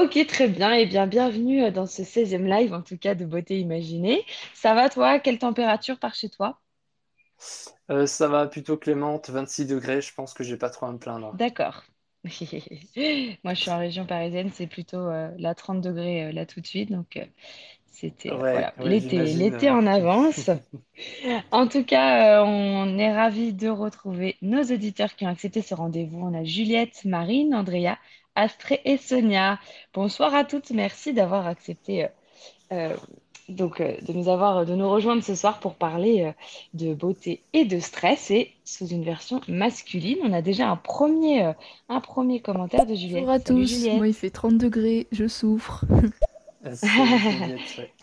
Ok, très bien. Eh bien, bienvenue euh, dans ce 16 live, en tout cas, de Beauté Imaginée. Ça va, toi? Quelle température par chez toi? Euh, ça va plutôt clémente, 26 degrés, je pense que j'ai pas trop à me plaindre. D'accord. Moi, je suis en région parisienne, c'est plutôt euh, là 30 degrés euh, là tout de suite. Donc, c'était Ouais, voilà, ouais, l'été, euh. en avance. En tout cas, euh, on est ravis de retrouver nos auditeurs qui ont accepté ce rendez-vous. On a Juliette, Marine, Andrea, Astrée et Sonia. Bonsoir à toutes. Merci d'avoir accepté euh, euh, donc euh, de nous avoir, de nous rejoindre ce soir pour parler euh, de beauté et de stress et sous une version masculine. On a déjà un premier, euh, un premier commentaire de Bonjour Juliette. à Salut tous, moi il Juliette. fait 30 degrés, je souffre.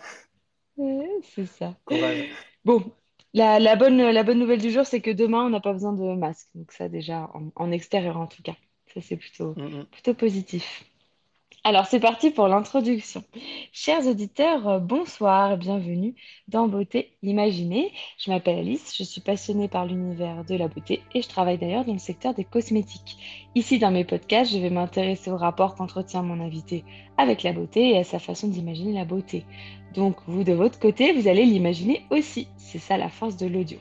Ouais, C'est ça. Courage. Bon, la, la bonne, la bonne nouvelle du jour, c'est que demain, on n'a pas besoin de masque. Donc ça déjà, en, en extérieur en tout cas. Ça, c'est plutôt, Mm, mm. plutôt positif. Alors, c'est parti pour l'introduction. Chers auditeurs, euh, bonsoir, bienvenue dans Beauté Imaginée. Je m'appelle Alice, je suis passionnée par l'univers de la beauté et je travaille d'ailleurs dans le secteur des cosmétiques. Ici, dans mes podcasts, je vais m'intéresser au rapport qu'entretient mon invité avec la beauté et à sa façon d'imaginer la beauté. Donc, vous, de votre côté, vous allez l'imaginer aussi. C'est ça la force de l'audio.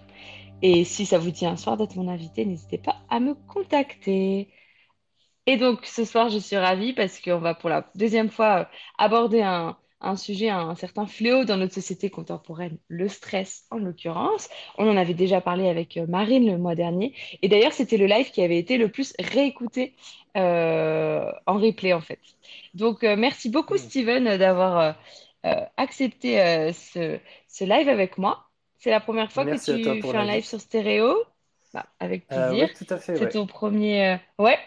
Et si ça vous dit un soir d'être mon invité, n'hésitez pas à me contacter. Et donc ce soir, je suis ravie parce qu'on va pour la deuxième fois aborder un, un sujet, un, certain fléau dans notre société contemporaine, le stress en l'occurrence. On en avait déjà parlé avec euh, Marine le mois dernier. Et d'ailleurs, c'était le live qui avait été le plus réécouté euh, en replay en fait. Donc euh, merci beaucoup Mm. Steven d'avoir euh, accepté ce, ce live avec moi. C'est la première fois que Merci tu fais un live sur stéréo. Bah, avec plaisir. ouais, tout à fait, C'est ouais. ton premier... Ouais.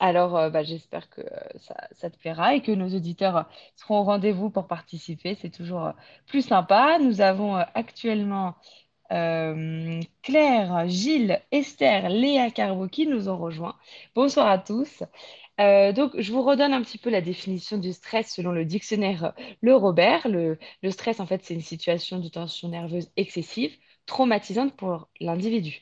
Alors, euh, bah, j'espère que euh, ça, te plaira et que nos auditeurs euh, seront au rendez-vous pour participer. C'est toujours plus sympa. Nous avons actuellement Claire, Gilles, Esther, Léa Carbo qui nous ont rejoints. Bonsoir à tous. Donc, je vous redonne un petit peu la définition du stress selon le dictionnaire Le Robert. Le stress, en fait, c'est une situation de tension nerveuse excessive, traumatisante pour l'individu.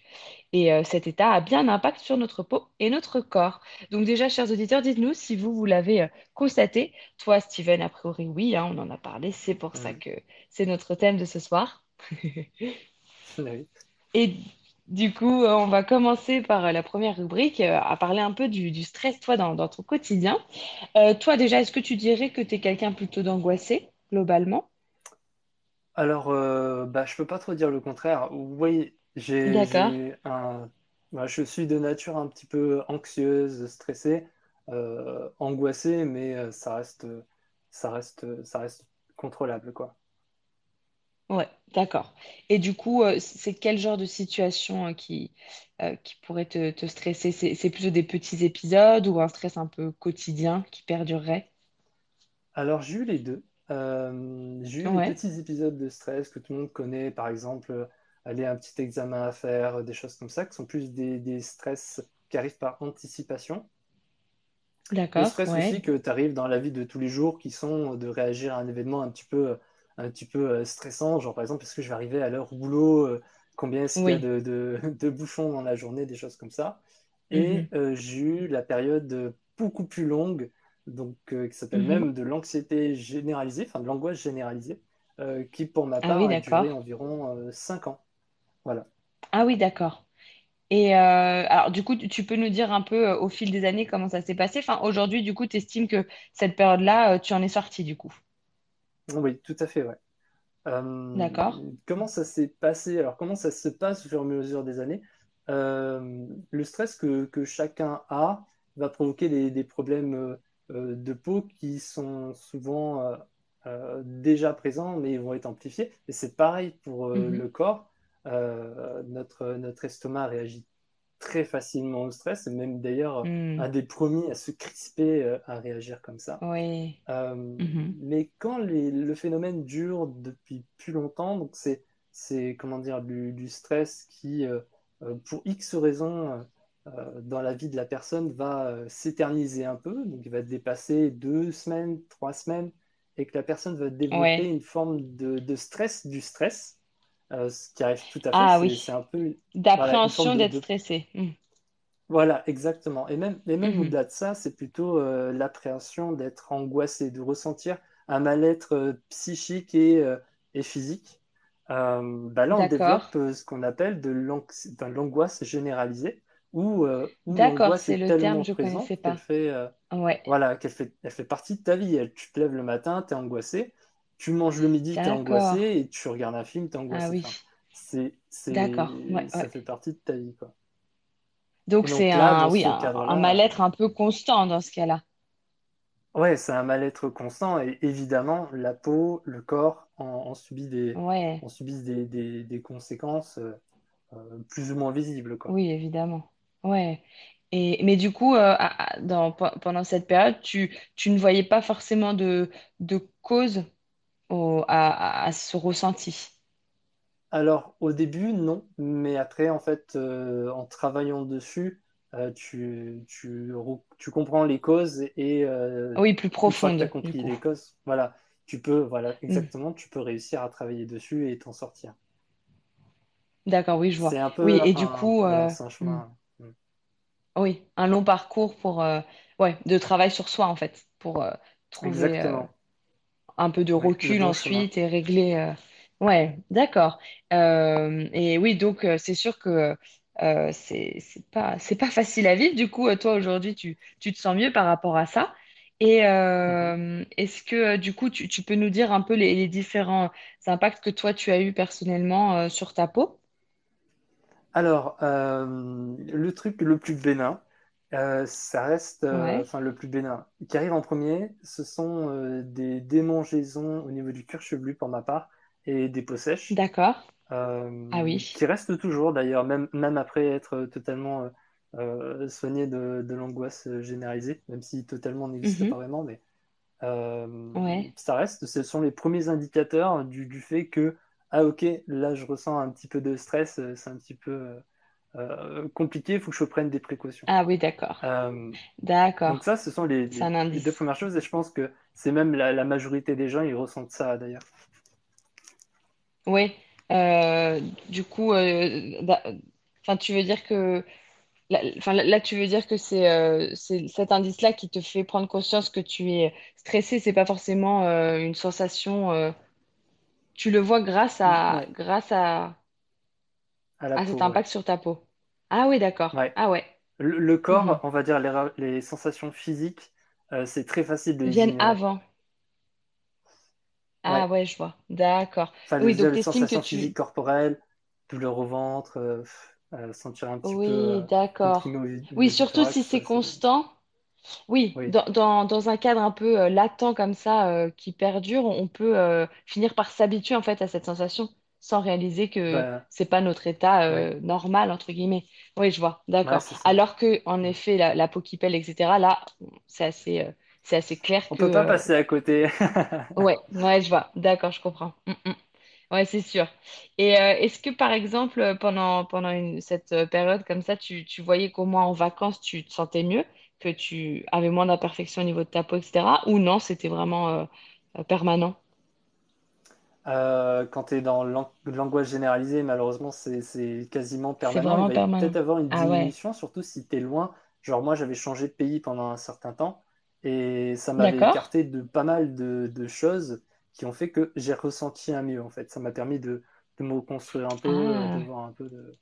Et euh, cet état a bien un impact sur notre peau et notre corps. Donc déjà, chers auditeurs, dites-nous si vous, vous l'avez euh, constaté. Toi, Steven, a priori, oui, hein, on en a parlé. C'est pour ça Mm. que c'est notre thème de ce soir. Oui. Et du coup, euh, on va commencer par la première rubrique, à parler un peu du, du stress, toi, dans, dans ton quotidien. Euh, toi, déjà, est-ce que tu dirais que tu es quelqu'un plutôt d'angoissé, globalement? Alors, euh, bah, je peux pas trop dire le contraire. Oui, j'ai, D'accord. j'ai un, bah, je suis de nature un petit peu anxieuse, stressée, euh, angoissée, mais euh, ça reste, ça reste, ça reste contrôlable, quoi. Ouais, d'accord. Et du coup, euh, c'est quel genre de situation euh, qui, euh, qui pourrait te, te stresser? C'est, c'est plutôt des petits épisodes ou un stress un peu quotidien qui perdurerait? Alors, j'ai eu les deux. Euh, j'ai eu les Ouais. petits épisodes de stress que tout le monde connaît, par exemple, aller à un petit examen à faire, euh, des choses comme ça, qui sont plus des, des stress qui arrivent par anticipation. Des D'accord, stress aussi que tu arrives dans la vie de tous les jours, qui sont de réagir à un événement un petit peu, un petit peu euh, stressant, genre par exemple, est-ce que je vais arriver à l'heure au boulot, euh, combien est-ce qu'il y a de, de- de bouchons dans la journée, des choses comme ça. Et Mhm, euh, j'ai eu la période euh, beaucoup plus longue, donc euh, qui s'appelle mhm. même de l'anxiété généralisée, enfin de l'angoisse généralisée, euh, qui pour ma Ah part oui, a duré environ euh, 5 ans. Voilà. Ah oui, d'accord. Et euh, alors, du coup, tu peux nous dire un peu euh, au fil des années comment ça s'est passé? Enfin, aujourd'hui, du coup, tu estimes que cette période-là, euh, tu en es sorti, du coup? Oui, tout à fait, ouais. D'accord. comment ça s'est passé? Alors, comment ça se passe au fur et à mesure des années? Le stress que, que chacun a va provoquer des, des problèmes de peau qui sont souvent déjà présents, mais ils vont être amplifiés. Et c'est pareil pour Mhm. le corps. Euh, notre, notre estomac réagit très facilement au stress, même d'ailleurs Hmm. un des premiers à se crisper, euh, à réagir comme ça. Oui. Euh, Mhm. mais quand les- le phénomène dure depuis plus longtemps, donc c'est, c'est comment dire, du, du stress qui, pour X raisons, dans la vie de la personne, va s'éterniser un peu, donc il va dépasser deux semaines, trois semaines, et que la personne va développer Ouais. une forme de, de stress du stress, euh, ce qui arrive tout à fait, Ah c'est, c'est oui. un peu, D'appréhension d'être de stressé. Hmm. Voilà, exactement. Et même, et même Mhm. au-delà de ça, c'est plutôt euh, l'appréhension d'être angoissé, de ressentir un mal-être euh, psychique et, et physique. Bah là, on développe ce qu'on appelle de l'angoisse généralisée, où, où D'accord, l'angoisse c'est est le terme, tellement je présente connaissais qu'elle pas. fait, Ouais, voilà, qu'elle fait, elle fait partie de ta vie. Elle, tu te lèves le matin, tu es angoissé. Tu manges le midi, tu es angoissé. Et tu regardes un film, tu es Ah angoissé. oui, Enfin, c'est, d'accord. Ouais, c'est, ça ouais. fait partie de ta vie, quoi. Donc c'est un, dans oui, ce un, un cadre-là, mal-être un peu constant dans ce cas-là. ouais, c'est un mal-être constant. Et évidemment, la peau, le corps en, en subit des, Ouais, en subissent des, des- des conséquences euh, plus ou moins visibles, quoi. oui, évidemment. Ouais. Et mais du coup, euh, dans, pendant cette période, tu, tu ne voyais pas forcément de, de cause au- à, à- ce ressenti. Alors, au début, non. Mais après, en fait, euh, en travaillant dessus, euh, tu, tu, tu comprends les causes et euh, Oui, plus que tu as profonde, du compris coup. les causes, voilà, tu peux, voilà, Hmm. exactement, tu peux réussir à travailler dessus et t'en sortir. D'accord, oui, je vois. C'est un Oui, peu et du un, coup, un hmm. chemin. Mm. Oui, un long parcours pour, ouais, de travail sur soi, en fait, pour trouver. Exactement. Un peu de recul ensuite et régler. euh, Ouais, d'accord. Euh, et oui, donc euh, c'est sûr que euh, c'est c'est pas c'est pas facile à vivre. Du coup, euh, toi aujourd'hui, tu, tu te sens mieux par rapport à ça. Et Mhm. euh, est-ce que euh, du coup, tu, tu peux nous dire un peu les, les différents impacts que toi tu as eu personnellement euh, sur ta peau? Alors, euh, le truc le plus bénin, euh, ça reste, euh, Ouais, le plus bénin, qui arrive en premier, ce sont euh, des démangeaisons au niveau du cuir chevelu pour ma part et des peaux sèches, d'accord. Ah euh, oui. qui restent toujours d'ailleurs, même, même après être totalement soigné de, de l'angoisse généralisée, même si totalement n'existe pas Mhm. vraiment, mais Ouais. ça reste, ce sont les premiers indicateurs du, du fait que, ah ok, là je ressens un petit peu de stress, c'est un petit peu euh, compliqué, il faut que je prenne des précautions. Ah oui, d'accord. Euh, donc D'accord. ça, ce sont les, deux premières choses, et je pense que c'est même la, la majorité des gens, ils ressentent ça d'ailleurs. Oui. Euh, du coup, enfin, tu veux dire que Là, là, là, tu veux dire que c'est cet indice-là qui te fait prendre conscience que tu es stressé, c'est pas forcément une sensation. tu le vois grâce à Ouais, grâce à, à cet peau, ouais. impact sur ta peau. Ah oui, d'accord. Ouais. Ah ouais. Le, le Mhm. corps, on va dire les, ra- les sensations physiques, euh, c'est très facile de les Viennent ignorer. avant. Ah Ouais. ouais, je vois. D'accord. Enfin, Oui, donc les t'estimes que sensations physiques corporelles, douleur au ventre, euh, pff, euh, sentir un petit peu Oui, euh, d'accord. au, vi- au Oui, surtout si thorax, c'est ça c'est. constant. Oui, Oui, dans, dans, dans un cadre un peu euh, latent comme ça, euh, qui perdure, on peut euh, finir par s'habituer en fait à cette sensation sans réaliser que bah, c'est pas notre état ouais, euh, normal, entre guillemets. Oui, je vois, d'accord. Alors que, en effet, la, la peau qui pèle, etc., là, c'est assez, euh, c'est assez clair On que... peut pas euh, passer à côté. Ouais, ouais, je vois, d'accord, je comprends. Mm, mm. Ouais, c'est sûr. Et euh, est-ce que, par exemple, pendant, pendant une- cette période comme ça, tu, tu voyais qu'au moins en vacances, tu te sentais mieux, que tu avais moins d'imperfections au niveau de ta peau, etc. Ou non, c'était vraiment permanent? Euh, quand tu es dans l'an- l'angoisse généralisée, malheureusement, c'est quasiment permanent. Il va peut-être avoir une Ah ouais, diminution, surtout si tu es loin. Genre, moi, j'avais changé de pays pendant un certain temps et ça m'avait écarté de pas mal de, de choses qui ont fait que j'ai ressenti un mieux, en fait. Ça m'a permis de, de me reconstruire un peu, euh, de Ah, voir un peu, de,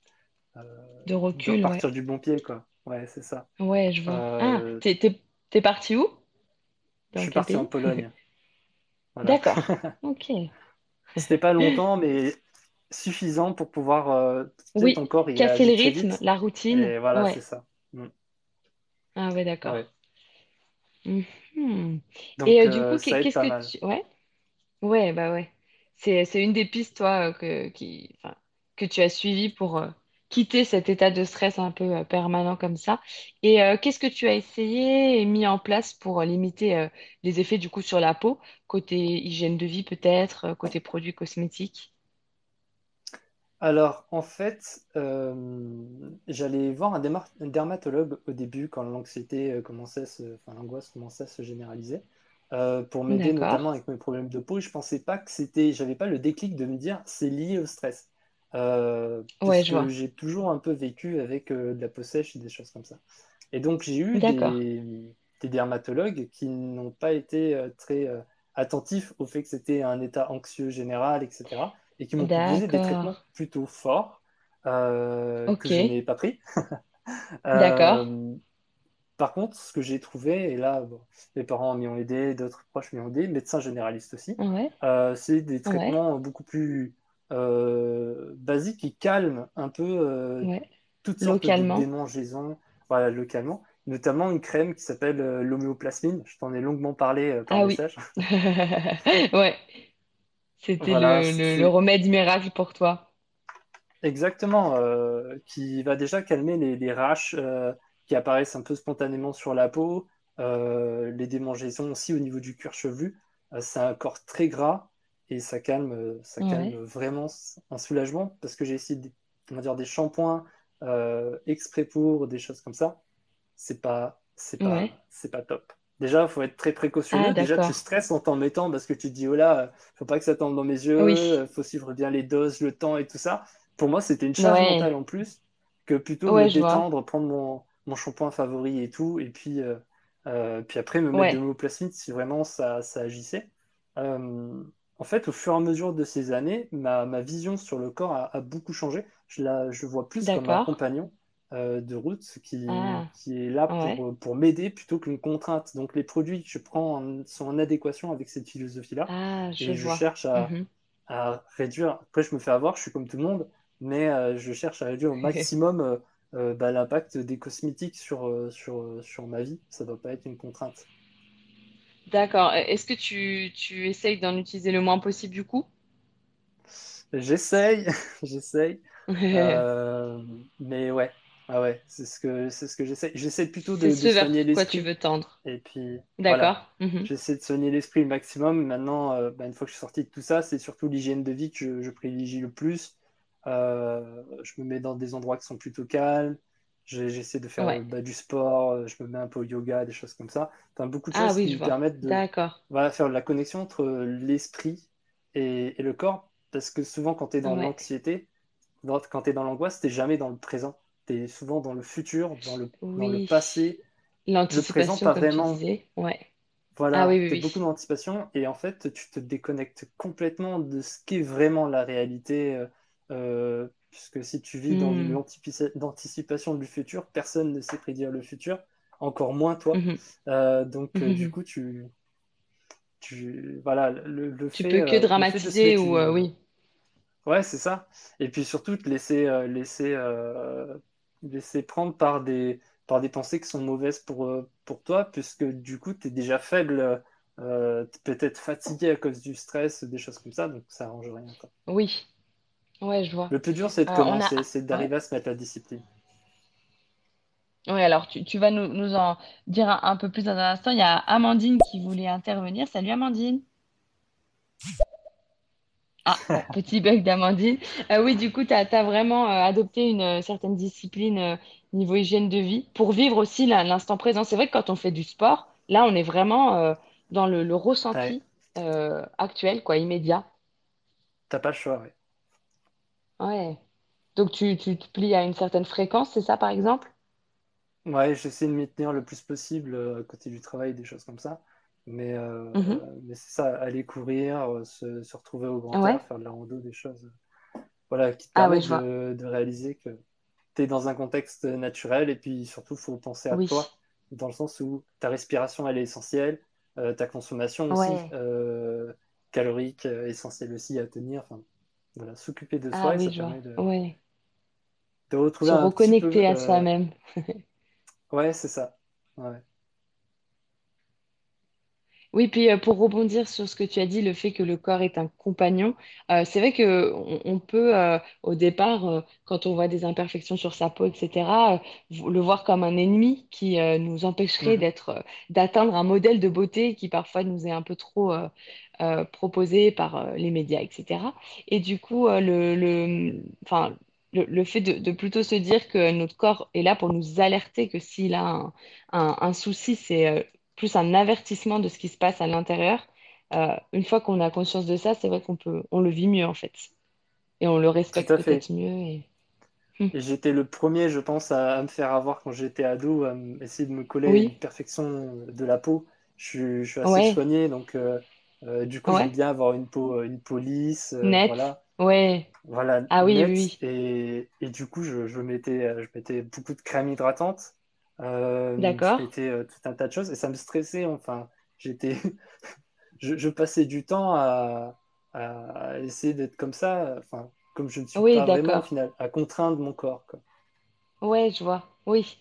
euh, de de recul, ouais. repartir du bon pied, quoi. Ouais, c'est ça. Ouais, je vois. Ah, Euh, t'es, t'es, parti où? je suis parti en? Pologne. Voilà. D'accord. Ok. C'était pas longtemps, mais suffisant pour pouvoir. euh, ton Oui, corps, casser le rythme, vite. la routine. Et voilà, c'est ça. Mm. Ah ouais, d'accord. Ouais. Mhm. Et Donc, euh, du euh, coup, qu'est- qu'est-ce que mal. tu... Ouais, ouais, bah ouais. C'est, c'est une des pistes, toi, euh, que, qui, que tu as suivies pour euh, quitter cet état de stress un peu euh, permanent comme ça. Et euh, qu'est-ce que tu as essayé et mis en place pour euh, limiter euh, les effets du coup sur la peau, côté hygiène de vie peut-être, côté produits cosmétiques? Alors, en fait, j'allais voir un, dermatologue au début quand l'anxiété commençait se, enfin, l'angoisse commençait à se généraliser, euh, pour m'aider notamment avec mes problèmes de peau. Je pensais pas que c'était, j'avais pas le déclic de me dire c'est lié au stress. Euh, Ouais, j'ai toujours un peu vécu avec euh, de la peau sèche et des choses comme ça. Et donc, j'ai eu des, des dermatologues qui n'ont pas été euh, très euh, attentifs au fait que c'était un état anxieux général, etc. Et qui m'ont proposé des traitements plutôt forts que je n'ai pas pris. D'accord. Par contre, ce que j'ai trouvé, et là, bon, mes parents m'y ont aidé, d'autres proches m'y ont aidé, médecins généralistes aussi, Ouais. c'est des Ouais. traitements beaucoup plus euh, basiques qui calment un peu euh, Ouais. toutes sortes de démangeaisons, voilà, localement, notamment une crème qui s'appelle euh, l'homéoplasmine. Je t'en ai longuement parlé par Ah oui. message. Ouais. C'était Voilà, le, le, le c'est remède miracle pour toi. exactement, euh, qui va déjà calmer les, les raches euh, qui apparaissent un peu spontanément sur la peau, euh, les démangeaisons aussi au niveau du cuir chevelu. C'est un corps très gras et ça calme, euh, ça calme vraiment un soulagement parce que j'ai essayé des, on va dire, des shampoings euh, exprès pour des choses comme ça. C'est pas, c'est Ouais. pas, c'est pas top. Déjà, il faut être très Ah, précautionneux. Déjà, tu stresses en t'en mettant parce que tu te dis, oh là, faut pas que ça tombe dans mes Oui. yeux, faut suivre bien les doses, le temps et tout ça. Pour moi, c'était une charge mentale en plus que plutôt me détendre, prendre mon, mon shampoing favori et tout, et puis, euh, euh, puis après me mettre de Ouais. l'homéoplasmine si vraiment ça, ça agissait. Euh, en fait, au fur et à mesure de ces années, ma, ma vision sur le corps a, a beaucoup changé. Je la, je vois plus comme un compagnon euh, de route qui, Ah. qui est là Ouais. pour, pour m'aider plutôt qu'une contrainte. Donc les produits que je prends en- sont en adéquation avec cette philosophie-là Ah, je et je vois. cherche à, Mhm. à réduire. Après, je me fais avoir, je suis comme tout le monde, mais euh, je cherche à réduire au maximum euh, euh, bah, l'impact des cosmétiques sur, euh, sur, euh, sur ma vie. Ça ne doit pas être une contrainte. D'accord. Euh, Est-ce que tu, tu essayes d'en utiliser le moins possible du coup? J'essaye, j'essaye. Euh, mais ouais, ah ouais, c'est ce que, c'est ce que j'essaie. J'essaie plutôt de, soigner quoi tu l'esprit. veux tendre. Et puis voilà, D'accord. Mhm. j'essaie de soigner l'esprit le maximum. Maintenant, euh, bah, une fois que je suis sorti de tout ça, c'est surtout l'hygiène de vie que je, je privilégie le plus. Euh, je me mets dans des endroits qui sont plutôt calmes. J'essaie de faire Ouais. euh, bah, du sport, euh, je me mets un peu au yoga, des choses comme ça. Enfin, beaucoup de Ah choses oui, qui me vois. permettent de voilà, faire la connexion entre l'esprit et, et le corps. Parce que souvent, quand tu es dans Ouais. l'anxiété, quand tu es dans l'angoisse, tu jamais dans le présent. Tu es souvent dans le futur, dans le, dans le Oui. passé. Le présent, L'anticipation, pas vraiment. Ouais. Ah oui, Voilà, tu beaucoup l'anticipation et en fait, tu te déconnectes complètement de ce qu'est vraiment la réalité. euh, euh, puisque si tu vis dans l'antipi- l'anticipation du futur, personne ne sait prédire le futur, encore moins toi. Mhm. Euh, donc, euh, du Mhm. coup, tu, tu, voilà, le, le Tu fait, peux que euh, dramatiser ou une, oui. Ouais, c'est ça. Et puis surtout, te laisser, laisser, laisser prendre par des, par des pensées qui sont mauvaises pour, pour toi, puisque du coup, tu es déjà faible, euh, peut-être fatigué à cause du stress, des choses comme ça, donc ça arrange rien, quoi. Oui. Ouais, je vois. Le plus dur, c'est de Euh, on a. commencer, c'est Ouais. d'arriver à se mettre la discipline. Oui, alors tu, tu vas nous, nous en dire un, un peu plus dans un instant. Il y a Amandine qui voulait intervenir. Salut Amandine. Ah, bon, petit bug d'Amandine. Euh, oui, du coup, tu as, vraiment euh, adopté une euh, certaine discipline euh, niveau hygiène de vie pour vivre aussi l'in- l'instant présent. C'est vrai que quand on fait du sport, là, on est vraiment euh, dans le, le Ouais, ressenti euh, actuel, quoi, immédiat. t'as pas le choix, ouais. Ouais. Donc, tu, tu te plies à une certaine fréquence, c'est ça, par exemple? Ouais, j'essaie de m'y tenir le plus possible euh, à côté du travail, des choses comme ça. Mais, euh, Mhm. mais c'est ça, aller courir, euh, se, se retrouver au grand Ouais. air, faire de la rando, des choses. voilà, qui te Ah permettent je vois. de, de réaliser que tu es dans un contexte naturel et puis surtout, il faut penser à Oui. toi, dans le sens où ta respiration, elle est essentielle, euh, ta consommation aussi, Ouais. euh, calorique, euh, essentielle aussi à tenir. Enfin, voilà, s'occuper de Ah soi et oui, ça permet de, Ouais. de retrouver Se un petit reconnecter peu. à euh, soi-même. Ouais, c'est ça. Ouais. Oui, puis euh, pour rebondir sur ce que tu as dit, le fait que le corps est un compagnon, euh, c'est vrai que on, on peut euh, au départ, euh, quand on voit des imperfections sur sa peau, etc., euh, le voir comme un ennemi qui euh, nous empêcherait Mhm. d'être, euh, d'atteindre un modèle de beauté qui parfois nous est un peu trop euh, euh, proposé par euh, les médias, etc. Et du coup, euh, le, le, enfin, le, le fait de, de plutôt se dire que notre corps est là pour nous alerter que s'il a un, un- un souci, c'est euh, plus un avertissement de ce qui se passe à l'intérieur. Euh, une fois qu'on a conscience de ça, c'est vrai qu'on peut, on le vit mieux en fait. et on le respecte peut-être mieux. Et... Hmm. Et j'étais le premier, je pense, à, à me faire avoir quand j'étais ado, à essayer de me coller à une perfection de la peau. Je, suis je suis assez ouais, soigné, donc euh, euh, du coup, j'aime bien avoir une peau, une peau lisse, net, voilà, ouais. voilà, Ah oui, oui. Et, et du coup, je, je mettais, je mettais beaucoup de crème hydratante, D'accord. mettais euh, tout un tas de choses, et ça me stressait, enfin. J'étais, je, je passais du temps à, à essayer d'être comme ça, enfin, comme je ne suis Oui, pas vraiment au final, à contraindre mon corps, quoi. Ouais, je vois. Oui.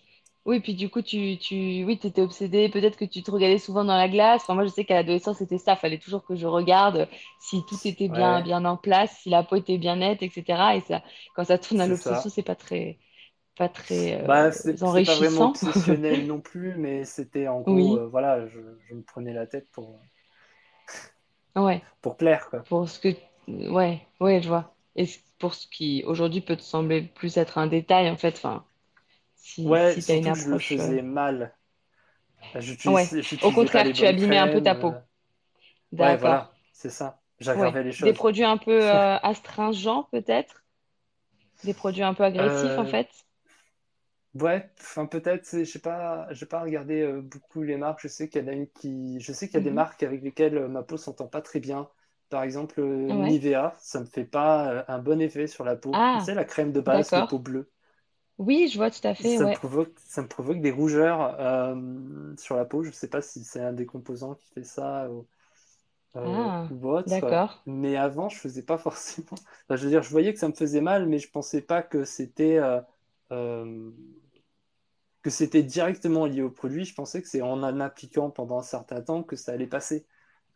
Oui, puis du coup, tu, tu, oui, t'étais obsédée. Peut-être que tu te regardais souvent dans la glace. Enfin, moi, je sais qu'à l'adolescence, c'était ça. Fallait toujours que je regarde si tout était bien, Ouais, bien en place, si la peau était bien nette, etc. Et ça, quand ça tourne à l'obsession, c'est pas très, pas très Bah, euh, c'est c'est pas vraiment enrichissant. obsessionnel non plus, mais c'était en gros, Oui, euh, voilà, je, je me prenais la tête pour, ouais. pour plaire, quoi. Pour ce que, ouais, ouais, je vois. Et pour ce qui aujourd'hui peut te sembler plus être un détail, en fait. Enfin, si, Ouais, si t'as une que je le approche, euh, faisais mal. ouais. J'utilisais, Au contraire, tu abîmais un peu ta peau. Ouais, D'accord. voilà, c'est ça. Ouais. J'aggravais Des choses. produits un peu euh, astringents, peut-être? Des produits un peu agressifs, en fait? Ouais, enfin peut-être, je sais pas, j'ai pas regardé euh, beaucoup les marques. Je sais qu'il y en a une qui, je sais qu'il y a des Mhm. marques avec lesquelles euh, ma peau s'entend pas très bien. Par exemple, euh, Ouais. Nivea, ça me fait pas un bon effet sur la peau. Tu Ah, sais, la crème de base de peau bleue, Oui, je vois tout à fait, ça me provoque, ça me provoque des rougeurs sur la peau. Je sais pas si c'est un des composants qui fait ça ou, Ah, ou autre. d'accord. Mais avant, je faisais pas forcément. Enfin, je veux dire, je voyais que ça me faisait mal, mais je pensais pas que c'était que c'était directement lié au produit. Je pensais que c'est en en appliquant pendant un certain temps que ça allait passer.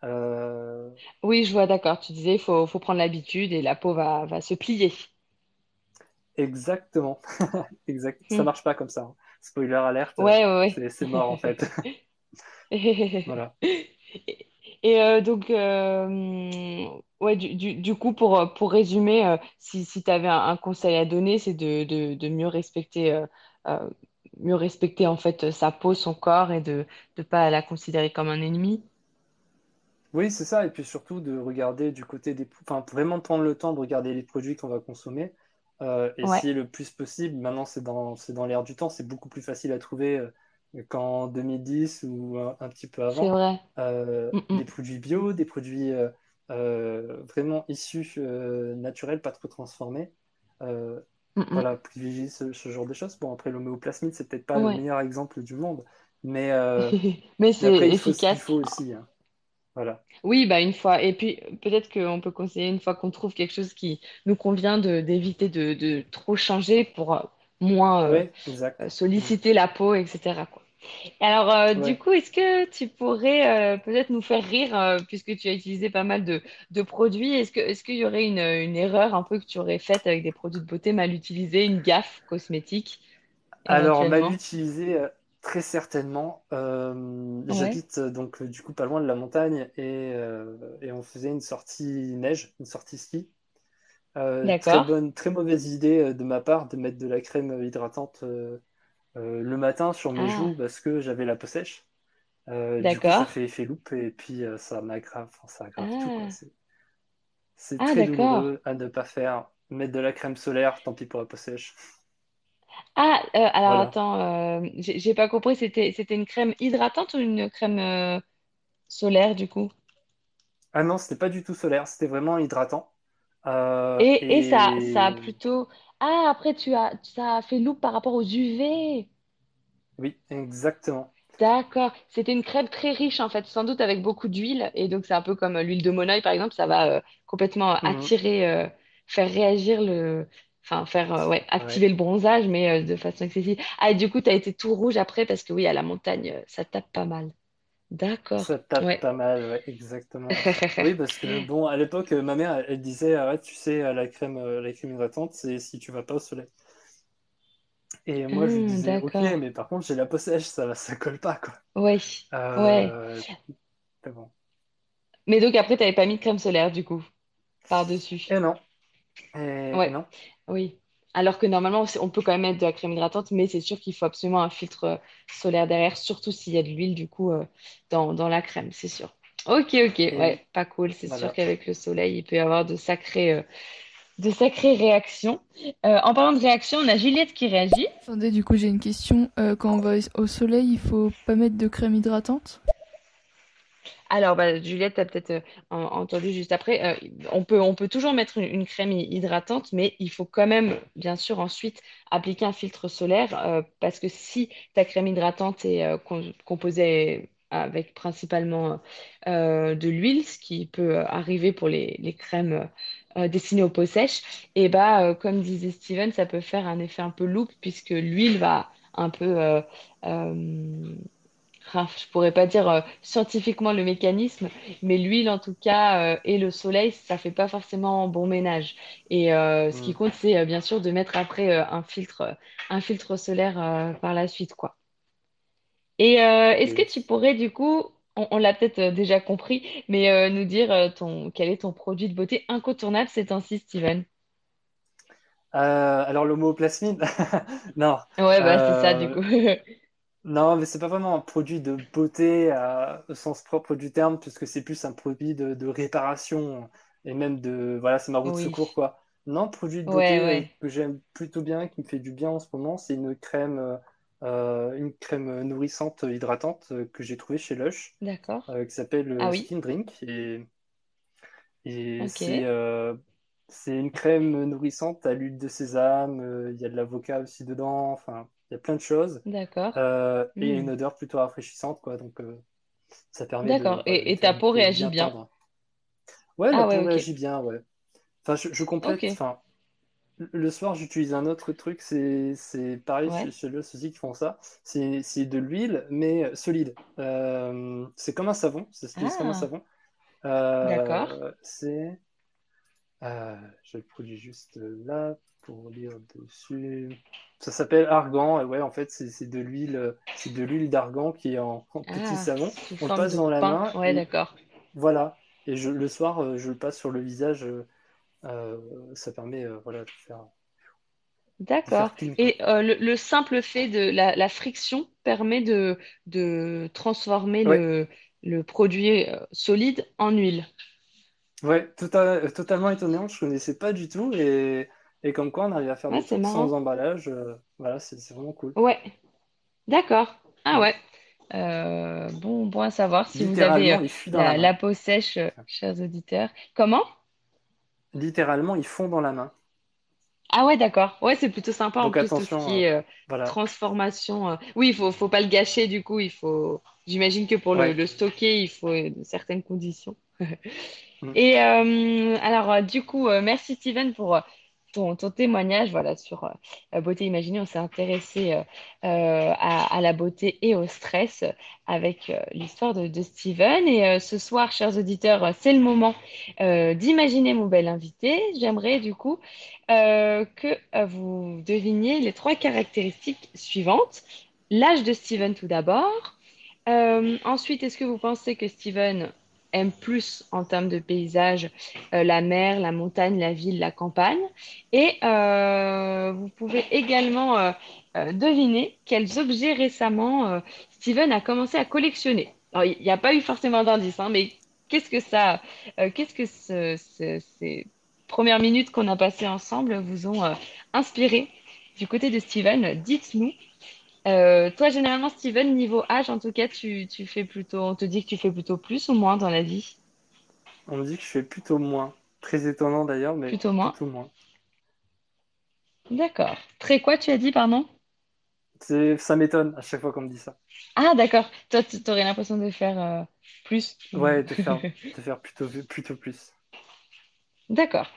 Euh, Oui, je vois, d'accord. Tu disais, il faut, faut prendre l'habitude et la peau va, va se plier. exactement. Exact. Ça Hmm. marche pas comme ça. hein. Spoiler alerte, euh, Ouais, ouais, c'est mort en fait. Voilà. Et, et, euh, donc, ouais, du, du, du coup, pour, pour résumer, si, si tu avais un, un conseil à donner, c'est de, de, de mieux respecter, mieux respecter en fait sa peau, son corps et de ne pas la considérer comme un ennemi. Oui, c'est ça. Et puis surtout de regarder du côté des... Enfin, vraiment prendre le temps de regarder les produits qu'on va consommer. Euh, Ouais, essayer le plus possible. Maintenant, c'est dans, c'est dans l'air du temps. C'est beaucoup plus facile à trouver euh, qu'en 2010 ou un, un petit peu c'est avant. vrai. Euh, Mm, mm, des produits bio, des produits euh, vraiment issus naturels, pas trop transformés. Mm, mm. voilà, privilégier ce, ce genre de choses. Bon, après, l'homéoplasmine, c'est peut-être pas le meilleur exemple du monde. Mais, euh, Mais c'est faut ce efficace. faut aussi. hein. Voilà. Oui, bah une fois. Et puis peut-être qu'on peut conseiller une fois qu'on trouve quelque chose qui nous convient d'éviter de, de trop changer pour euh, moins euh, solliciter la peau, etc. quoi. Alors, euh, du coup, est-ce que tu pourrais euh, peut-être nous faire rire, euh, puisque tu as utilisé pas mal de, de produits, est-ce qu'il y aurait une, une erreur un peu que tu aurais faite avec des produits de beauté mal utilisés, une gaffe cosmétique, Alors, mal éventuellement? utilisé, euh, très certainement. Ouais, j'habite donc du coup pas loin de la montagne et, et on faisait une sortie neige, une sortie ski. Très bonne, très mauvaise idée de ma part de mettre de la crème hydratante le matin sur mes joues Ah, parce que j'avais la peau sèche. Euh, du coup, ça fait effet loupe et puis euh, ça m'aggrave, ça aggrave tout. Ah, C'est, c'est ah très douloureux à ne pas faire. Mettre de la crème solaire, tant pis pour la peau sèche. Ah, euh, alors Voilà. attends, euh, j'ai pas compris, c'était une crème hydratante ou une crème euh, solaire du coup? Ah non, c'était pas du tout solaire, c'était vraiment hydratant. Euh, Et, et ça, ça a et plutôt... Ah, après tu as, ça a fait loupe par rapport aux UV. oui, exactement. D'accord. C'était une crème très riche en fait, sans doute avec beaucoup d'huile. Et donc c'est un peu comme euh, l'huile de Monoï par exemple, ça va euh, complètement Mhm. attirer, euh, faire réagir le... Enfin, faire, euh, ouais, activer Ouais. le bronzage, mais euh, de façon excessive. Ah, et du coup, tu as été tout rouge après parce que oui, à la montagne, euh, ça tape pas mal. D'accord. Ça tape Ouais. pas mal, ouais, exactement. Oui, parce que bon, à l'époque, ma mère, elle, disait, ah ouais, tu sais, euh, la crème, euh, la crème hydratante, c'est si tu vas pas au soleil. Et moi, je Hmm, disais, ok, mais par contre, j'ai la peau sèche, ça, ça colle pas, quoi. Ouais. Ouais. Euh, mais bon. Mais donc après, t'avais pas mis de crème solaire du coup, par-dessus. Et non, et Ouais. non. Oui. Alors que normalement, on peut quand même mettre de la crème hydratante, mais c'est sûr qu'il faut absolument un filtre euh, solaire derrière, surtout s'il y a de l'huile du coup euh, dans, dans la crème, c'est sûr. Ok, ok. Ouais, pas cool. C'est sûr qu'avec le soleil, il peut y avoir de sacrés, euh, de sacrées réactions. Euh, en parlant de réaction, on a Juliette qui réagit. Attendez, du coup, j'ai une question. Euh, quand on va au soleil, il faut pas mettre de crème hydratante? Alors, bah, Juliette, tu as peut-être euh, en- entendu juste après, euh, on peut, toujours mettre une, crème hy- hydratante, mais il faut quand même, bien sûr, ensuite appliquer un filtre solaire, euh, parce que si ta crème hydratante est com- composée avec principalement de l'huile, ce qui peut arriver pour les, crèmes destinées aux peaux sèches, et bah, euh, comme disait Steven, ça peut faire un effet un peu loupe, puisque l'huile va un peu... ah, je pourrais pas dire euh, scientifiquement le mécanisme, mais l'huile en tout cas euh, et le soleil, ça fait pas forcément bon ménage. Et euh, ce qui Hmm. compte, c'est bien sûr de mettre après un filtre, un filtre solaire par la suite, quoi. Et est-ce que tu pourrais du coup, on, on l'a peut-être déjà compris, mais nous dire ton, quel est ton produit de beauté incontournable ces temps-ci, Steven? Alors l'homoplasmine, non, Ouais, bah c'est ça du coup. non, mais c'est pas vraiment un produit de beauté euh, au sens propre du terme, puisque c'est plus un produit de, de réparation et même de, voilà, c'est ma roue de secours quoi. Non, produit de beauté ouais. que j'aime plutôt bien, qui me fait du bien en ce moment, c'est une crème, euh, une crème nourrissante hydratante euh, que j'ai trouvée chez Lush, D'accord. euh, qui s'appelle Ah oui. Skin Drink et c'est c'est une crème nourrissante à l'huile de sésame, euh, il y a de l'avocat aussi dedans, enfin, il y a plein de choses. D'accord. Euh, et Hmm. une odeur plutôt rafraîchissante, quoi. Donc, euh, ça permet D'accord. Et, et ta peau réagit bien bien. Ouais, la Ah ouais, peau réagit bien, ouais. Enfin, je, je complète, enfin, le soir, j'utilise un autre truc, c'est c'est pareil Ouais. chez aussi qui font ça. C'est c'est de l'huile, mais solide. Euh, c'est comme un savon, s'utilise comme un Ah, savon. d'accord. C'est. Je le produis juste là pour lire dessus. Ça s'appelle argan. Et ouais, en fait, c'est de l'huile, c'est de l'huile d'argan qui est en, en petit Ah, savon. On le passe dans la main Ouais, d'accord. voilà. Et je, le soir, euh, je le passe sur le visage. euh, euh, ça permet, euh, voilà, de faire, D'accord. Et euh, le, le simple fait de la, la friction permet de, de transformer Ouais, le, le produit solide en huile. ouais, tota- totalement étonnant. Je connaissais pas du tout et, et comme quoi on arrive à faire Ouais, des trucs sans emballage. euh, voilà, c'est vraiment cool. Ouais, d'accord. Ah ouais. Euh, bon, bon à savoir si vous avez euh, la la, la main. peau sèche, chers auditeurs. Comment? Littéralement, ils fond dans la main. Ah ouais, d'accord. Ouais, c'est plutôt sympa en Donc plus tout ce qui est voilà. transformation. Oui, il faut, faut pas le gâcher du coup. Il faut. J'imagine que pour le, Ouais. le stocker, il faut certaines conditions. Mm. Et euh, alors, du coup, merci Steven pour ton, témoignage voilà, sur euh, beauté imaginée. On s'est intéressé euh, euh, à, la beauté et au stress avec l'histoire de, de Steven. Et ce soir, chers auditeurs, c'est le moment d'imaginer mon bel invité. J'aimerais du coup que vous deviniez les trois caractéristiques suivantes. L'âge de Steven tout d'abord. Ensuite, est-ce que vous pensez que Steven aime plus en termes de paysage euh, la mer, la montagne, la ville, la campagne? Et euh, vous pouvez également euh, deviner quels objets récemment Steven a commencé à collectionner. Il n'y a pas eu forcément d'indice, hein, mais qu'est-ce que ça, qu'est-ce que ce- ce- ces premières minutes qu'on a passées ensemble vous ont inspiré du côté de Steven? Dites-nous. Euh, toi, généralement, Steven, niveau âge, en tout cas, tu, tu fais plutôt, on te dit que tu fais plutôt plus ou moins dans la vie? On me dit que je fais plutôt moins. Très étonnant d'ailleurs, mais Plutôt moins. plutôt moins. D'accord. Très quoi, tu as dit, pardon? C'est, ça m'étonne à chaque fois qu'on me dit ça. Ah, d'accord. Toi, tu aurais l'impression de faire euh, plus. Ouais, de faire, de faire plutôt, plutôt plus. D'accord.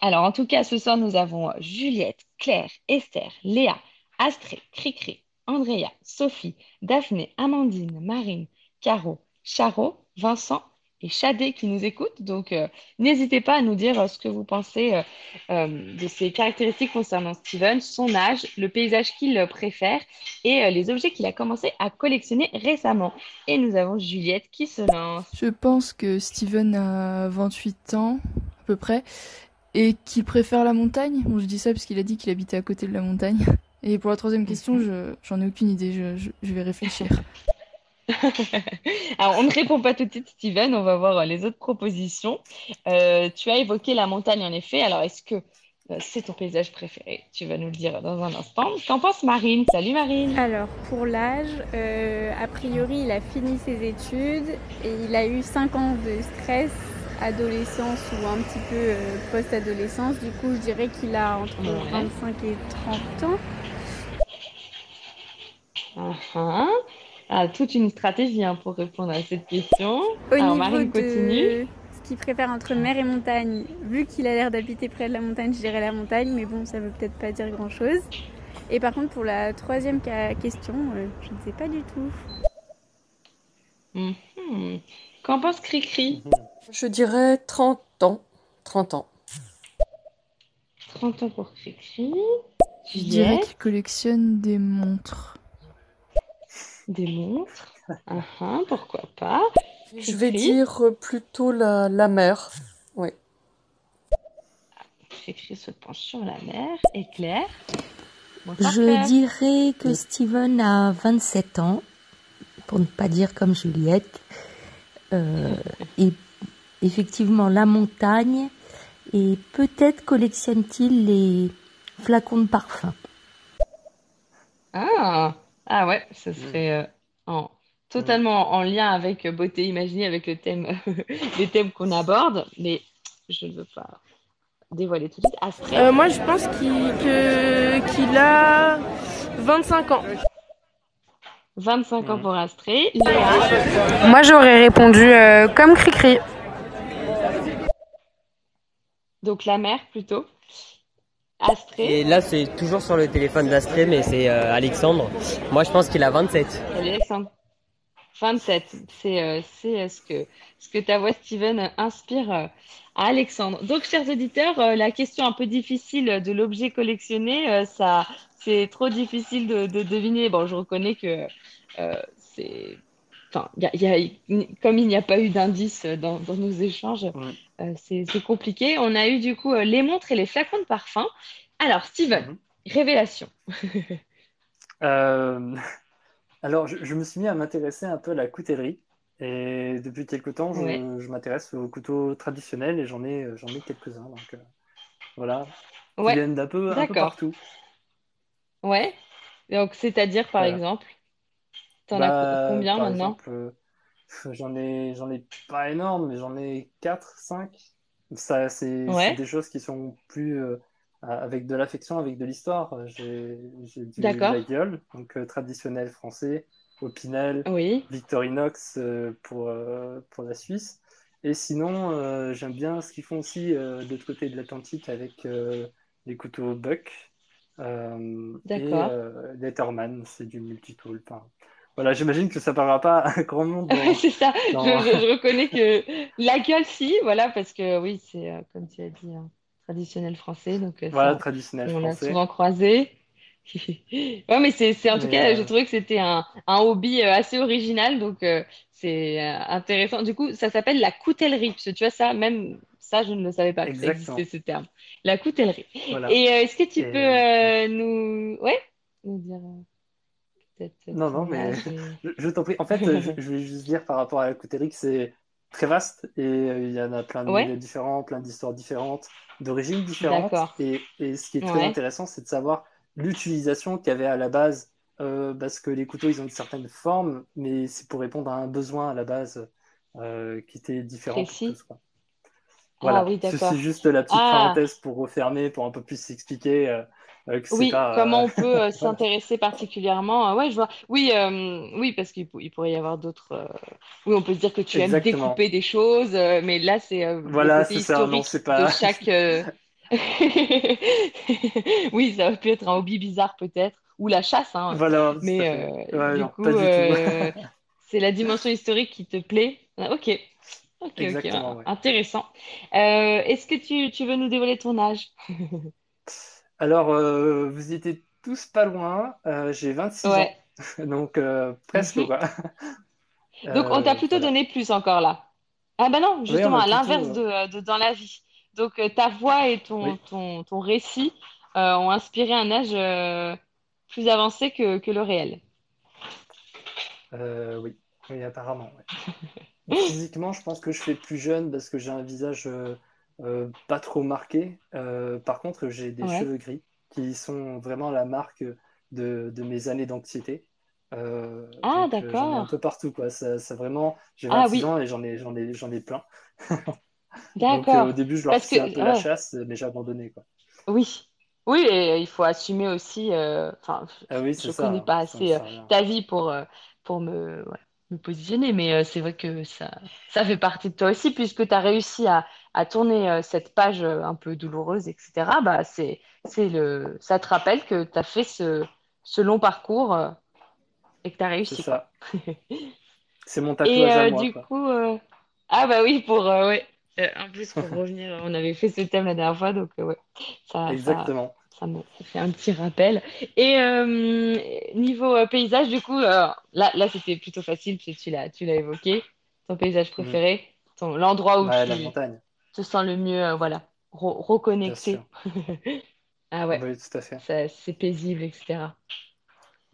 Alors, en tout cas, ce soir, nous avons Juliette, Claire, Esther, Léa, Astrée, Cricri, Andrea, Sophie, Daphné, Amandine, Marine, Caro, Charo, Vincent et Chadé qui nous écoutent. Donc, euh, n'hésitez pas à nous dire euh, ce que vous pensez euh, de ces caractéristiques concernant Steven, son âge, le paysage qu'il préfère et les objets qu'il a commencé à collectionner récemment. Et nous avons Juliette qui se lance. Je pense que Steven a 28 ans, à peu près, et qu'il préfère la montagne. Bon, je dis ça parce qu'il a dit qu'il habitait à côté de la montagne. Et pour la troisième question, je, j'en ai aucune idée, je, je, je vais réfléchir. Alors, on ne répond pas tout de suite, Steven. On va voir euh, les autres propositions. Euh, tu as évoqué la montagne, en effet. Alors, est-ce que euh, c'est ton paysage préféré? Tu vas nous le dire dans un instant. Qu'en pense Marine? Salut Marine Alors, pour l'âge, euh, a priori, il a fini ses études et il a eu 5 ans de stress, adolescence ou un petit peu euh, post-adolescence. Du coup, je dirais qu'il a entre Ouais. 25 et 30 ans. Ah. Ah, toute une stratégie hein, pour répondre à cette question. Au Alors niveau Marine continue. de ce qu'il préfère entre mer et montagne, vu qu'il a l'air d'habiter près de la montagne, je dirais la montagne, mais bon, ça veut peut-être pas dire grand-chose. Et par contre, pour la troisième question, euh, je ne sais pas du tout. Mhm. Qu'en pense Cricri? Je dirais 30 ans. 30 ans. 30 ans pour Cricri. Je dirais qu'il collectionne des montres. Des montres. Ah, ah, pourquoi pas Je vais dire euh, plutôt la, la mer. Oui. Se penche sur la mer. Et Claire Bonsoir, Je Claire. dirais que Steven a 27 ans, pour ne pas dire comme Juliette. Euh, et effectivement, la montagne. Et peut-être collectionne-t-il les flacons de parfum. Ah, ah ouais, ce serait euh, en, totalement en lien avec euh, beauté imaginée, avec le thème, les thèmes qu'on aborde, mais je ne veux pas dévoiler tout de suite. Astrid, Euh, moi, je pense qu'il a 25 ans. 25 ans pour Astrid. Léa, Moi, j'aurais répondu euh, comme Cricri. donc la mère plutôt. Et là, c'est toujours sur le téléphone d'Astrée, mais c'est euh, Alexandre. Moi, je pense qu'il a 27. salut Alexandre. 27, c'est euh, c'est euh, ce que, ce que ta voix, Steven, inspire euh, à Alexandre. Donc, chers auditeurs, euh, la question un peu difficile de l'objet collectionné, euh, ça, c'est trop difficile de, de deviner. Bon, je reconnais que euh, c'est. Enfin, il y a- y a- comme il n'y a pas eu d'indice dans, dans nos échanges, Ouais. Euh, c'est compliqué. On a eu du coup euh, les montres et les flacons de parfum. Alors, Steven, Mhm. révélation. Euh, alors, je, je me suis mis à m'intéresser un peu à la coutellerie. Et depuis quelque temps, je, Ouais. je m'intéresse aux couteaux traditionnels et j'en ai, quelques-uns. Donc, euh, voilà. Ouais, viennent d'un peu, un peu partout. Ouais. Donc, c'est-à-dire, par exemple, t'en as Bah, co- combien par maintenant? exemple, j'en ai, j'en ai pas énorme, mais j'en ai 4, 5. Ça, c'est des choses qui sont plus euh, avec de l'affection, avec de l'histoire. J'ai j'ai du D'accord. la gueule, donc euh, traditionnel français, Opinel, Oui. Victorinox euh, pour, euh, pour la Suisse. Et sinon, euh, j'aime bien ce qu'ils font aussi euh, de l'autre côté de l'Atlantique avec euh, les couteaux Buck euh, et D'accord. euh, Letterman, c'est du multitool. Enfin, voilà, j'imagine que ça parlera pas à grand monde. dans- C'est ça. Je, dans- je- je reconnais que la gueule, si, voilà, parce que oui, c'est euh, comme tu as dit, un traditionnel français, donc euh, Voilà, ça, traditionnel on l'a français. souvent croisé. Ouais, mais c'est, en tout Mais, cas, euh, j'ai trouvé que c'était un, un hobby euh, assez original, donc c'est intéressant. Du coup, ça s'appelle la coutellerie, parce que tu vois ça, même ça, je ne le savais pas que ça existait ce terme. La coutellerie. Voilà. Et est-ce que tu Et, peux nous, ouais, nous dire peut-être Non, non, mais- Je, je t'en prie. En fait, je, je vais juste dire par rapport à que c'est très vaste et euh, il y en a plein de Ouais. milieux différents, plein d'histoires différentes, d'origines différentes. Et, et ce qui est très Ouais. intéressant, c'est de savoir l'utilisation qu'il y avait à la base, euh, parce que les couteaux, ils ont une certaine forme, mais c'est pour répondre à un besoin à la base euh, qui était différent tous. quoi. Voilà, Ah oui, c'est juste la petite Ah. parenthèse pour refermer, pour un peu plus s'expliquer Oui, pas, euh, comment on peut euh, s'intéresser particulièrement. euh, ouais, je vois. Oui, oui, parce qu'il pour- il pourrait y avoir d'autres. Oui, on peut se dire que tu aimes découper des choses, mais là, c'est Voilà, c'est ça, non, c'est pas- de chaque. Oui, ça pu être un hobby bizarre peut-être, ou la chasse, hein. Voilà, Mais euh, Ouais, du non, coup, euh, c'est la dimension historique qui te plaît. Ah, Ok, ok, Exactement, ouais. intéressant. Euh, est-ce que tu, tu veux nous dévoiler ton âge? Alors, euh, vous étiez tous pas loin. Euh, j'ai 26 Ouais. ans, donc euh, presque quoi. Donc, on t'a Euh, plutôt voilà. donné plus encore là. Ah bah non, justement, à l'inverse de, de dans la vie. Donc, ta voix et ton, Oui. ton, ton récit ont inspiré un âge plus avancé que, que le réel. Oui, oui, apparemment. ouais. Physiquement, je pense que je fais plus jeune parce que j'ai un visage euh, pas trop marqués. Euh, par contre, j'ai des Ouais. cheveux gris qui sont vraiment la marque de, de mes années d'anxiété. Euh, Ah, ai un d'accord. peu partout, quoi. Ça, ça vraiment, j'ai Ah 26 oui, ans et j'en ai, j'en ai, j'en ai plein. Euh, au d'accord. début, je leur faisais un peu la chasse, mais j'ai abandonné, quoi. oui. Oui, et il faut assumer aussi. Enfin, Ah oui, je c'est connais pas Ça, assez ta vie pour, pour me, ouais, me positionner, mais euh, c'est vrai que ça, ça fait partie de toi aussi, puisque tu as réussi à, à tourner euh, cette page euh, un peu douloureuse, etc. Bah, c'est, c'est le, ça te rappelle que tu as fait ce, ce long parcours et que tu as C'est réussi, quoi. ça. C'est mon Et tatouage à moi, du quoi. coup, ah bah oui, pour, ouais. En plus, pour revenir, on avait fait ce thème la dernière fois, donc ouais, ça, Exactement. ça me ça fait un petit rappel. Et euh, niveau euh, paysage, du coup, euh, là, là c'était plutôt facile, parce que tu l'as, tu l'as évoqué. Ton paysage préféré, ton, l'endroit où Ouais, tu te sens le mieux, euh, voilà, re- reconnecté. Ah ouais, Oui, tout à fait. c'est paisible, etc.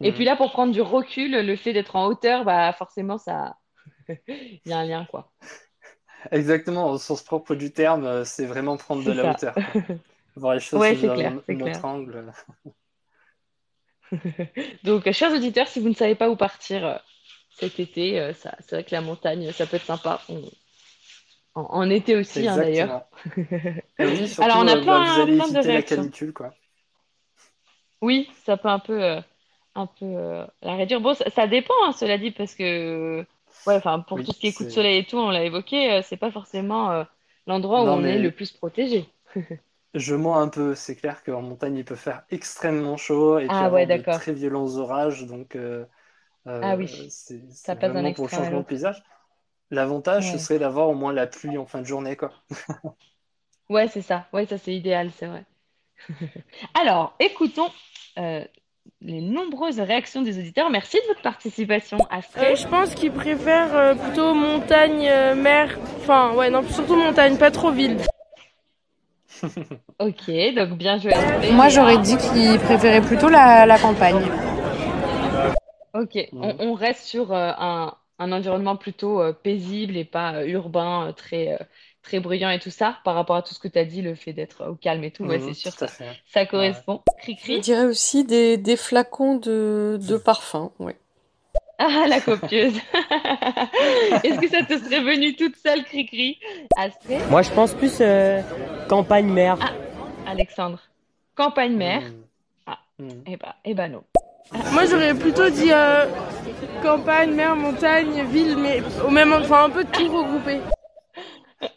Et puis Mhm. là, pour prendre du recul, le fait d'être en hauteur, bah forcément, ça, il y a un lien, quoi. Exactement, au sens propre du terme, c'est vraiment prendre de la ça. hauteur. Voir les choses Ouais, sous c'est un, clair, angle. Donc, chers auditeurs, si vous ne savez pas où partir euh, cet été, euh, c'est vrai que la montagne, ça peut être sympa. On- En, en été aussi, hein, d'ailleurs. Oui, Alors, on a euh, bah, vous plein, allez plein de éviter la canicule, quoi. Oui, ça peut un peu, euh, un peu euh, la réduire. Bon, ça, ça dépend, hein, cela dit, parce que, ouais, pour tout ce qui est coup de soleil et tout, on l'a évoqué, euh, c'est pas forcément l'endroit où on est le plus protégé. je mens un peu. C'est clair qu'en montagne, il peut faire extrêmement chaud et puis Ah ouais, avoir de très violents orages. Donc, euh, Ah euh, oui, c'est, vraiment pour le changement de paysage. L'avantage, ce serait d'avoir au moins la pluie en fin de journée, quoi. ouais, c'est ça. Ouais, ça c'est idéal, c'est vrai. Alors, écoutons euh, les nombreuses réactions des auditeurs. Merci de votre participation, Euh, Astrid. je pense qu'il préfère euh, plutôt montagne, euh, mer. Enfin, ouais, non, surtout montagne, pas trop ville. Ok, donc bien joué. Moi, j'aurais dit qu'il préférait plutôt la, la campagne. Ok, on, on reste sur euh, un, un environnement plutôt euh, paisible et pas euh, urbain, très, euh, très bruyant et tout ça, par rapport à tout ce que tu as dit, le fait d'être au calme et tout. Ouais, c'est Mhm, sûr, ça, ça Ouais. correspond. Je Cri-cri. dirais aussi des, des flacons de, de parfum, oui. Ah, la copieuse. Est-ce que ça te serait venu toute seule, Cri-cri? Astrid? Moi, je pense plus euh, campagne-mer. Ah, Alexandre. Campagne-mer? Mhm. Ah, Mhm. eh ben, eh ben non. Moi, j'aurais plutôt dit euh, campagne, mer, montagne, ville, mais au même, enfin, un peu de tout regroupé.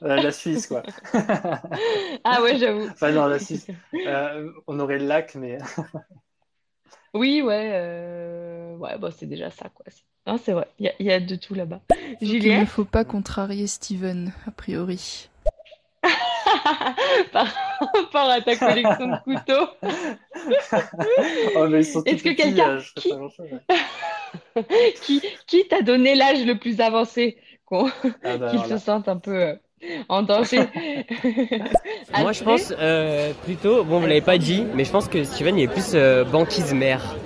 Euh, la Suisse, quoi. Ah ouais, j'avoue. Enfin, non, la Suisse. Euh, on aurait le lac, mais Oui, ouais, euh, ouais, bah, c'est déjà ça, quoi. Non, c'est vrai, il y a, il y a de tout là-bas. Donc il ne faut pas contrarier Steven, a priori. par rapport à ta collection de couteaux, oh, est-ce que quelqu'un euh, qui, qui, qui t'a donné l'âge le plus avancé, qu'on- Ah bah se sente un peu euh, en danger? Moi, je pense euh, plutôt, bon, vous l'avez pas dit, mais je pense que Steven, il est plus euh, banquise-mer.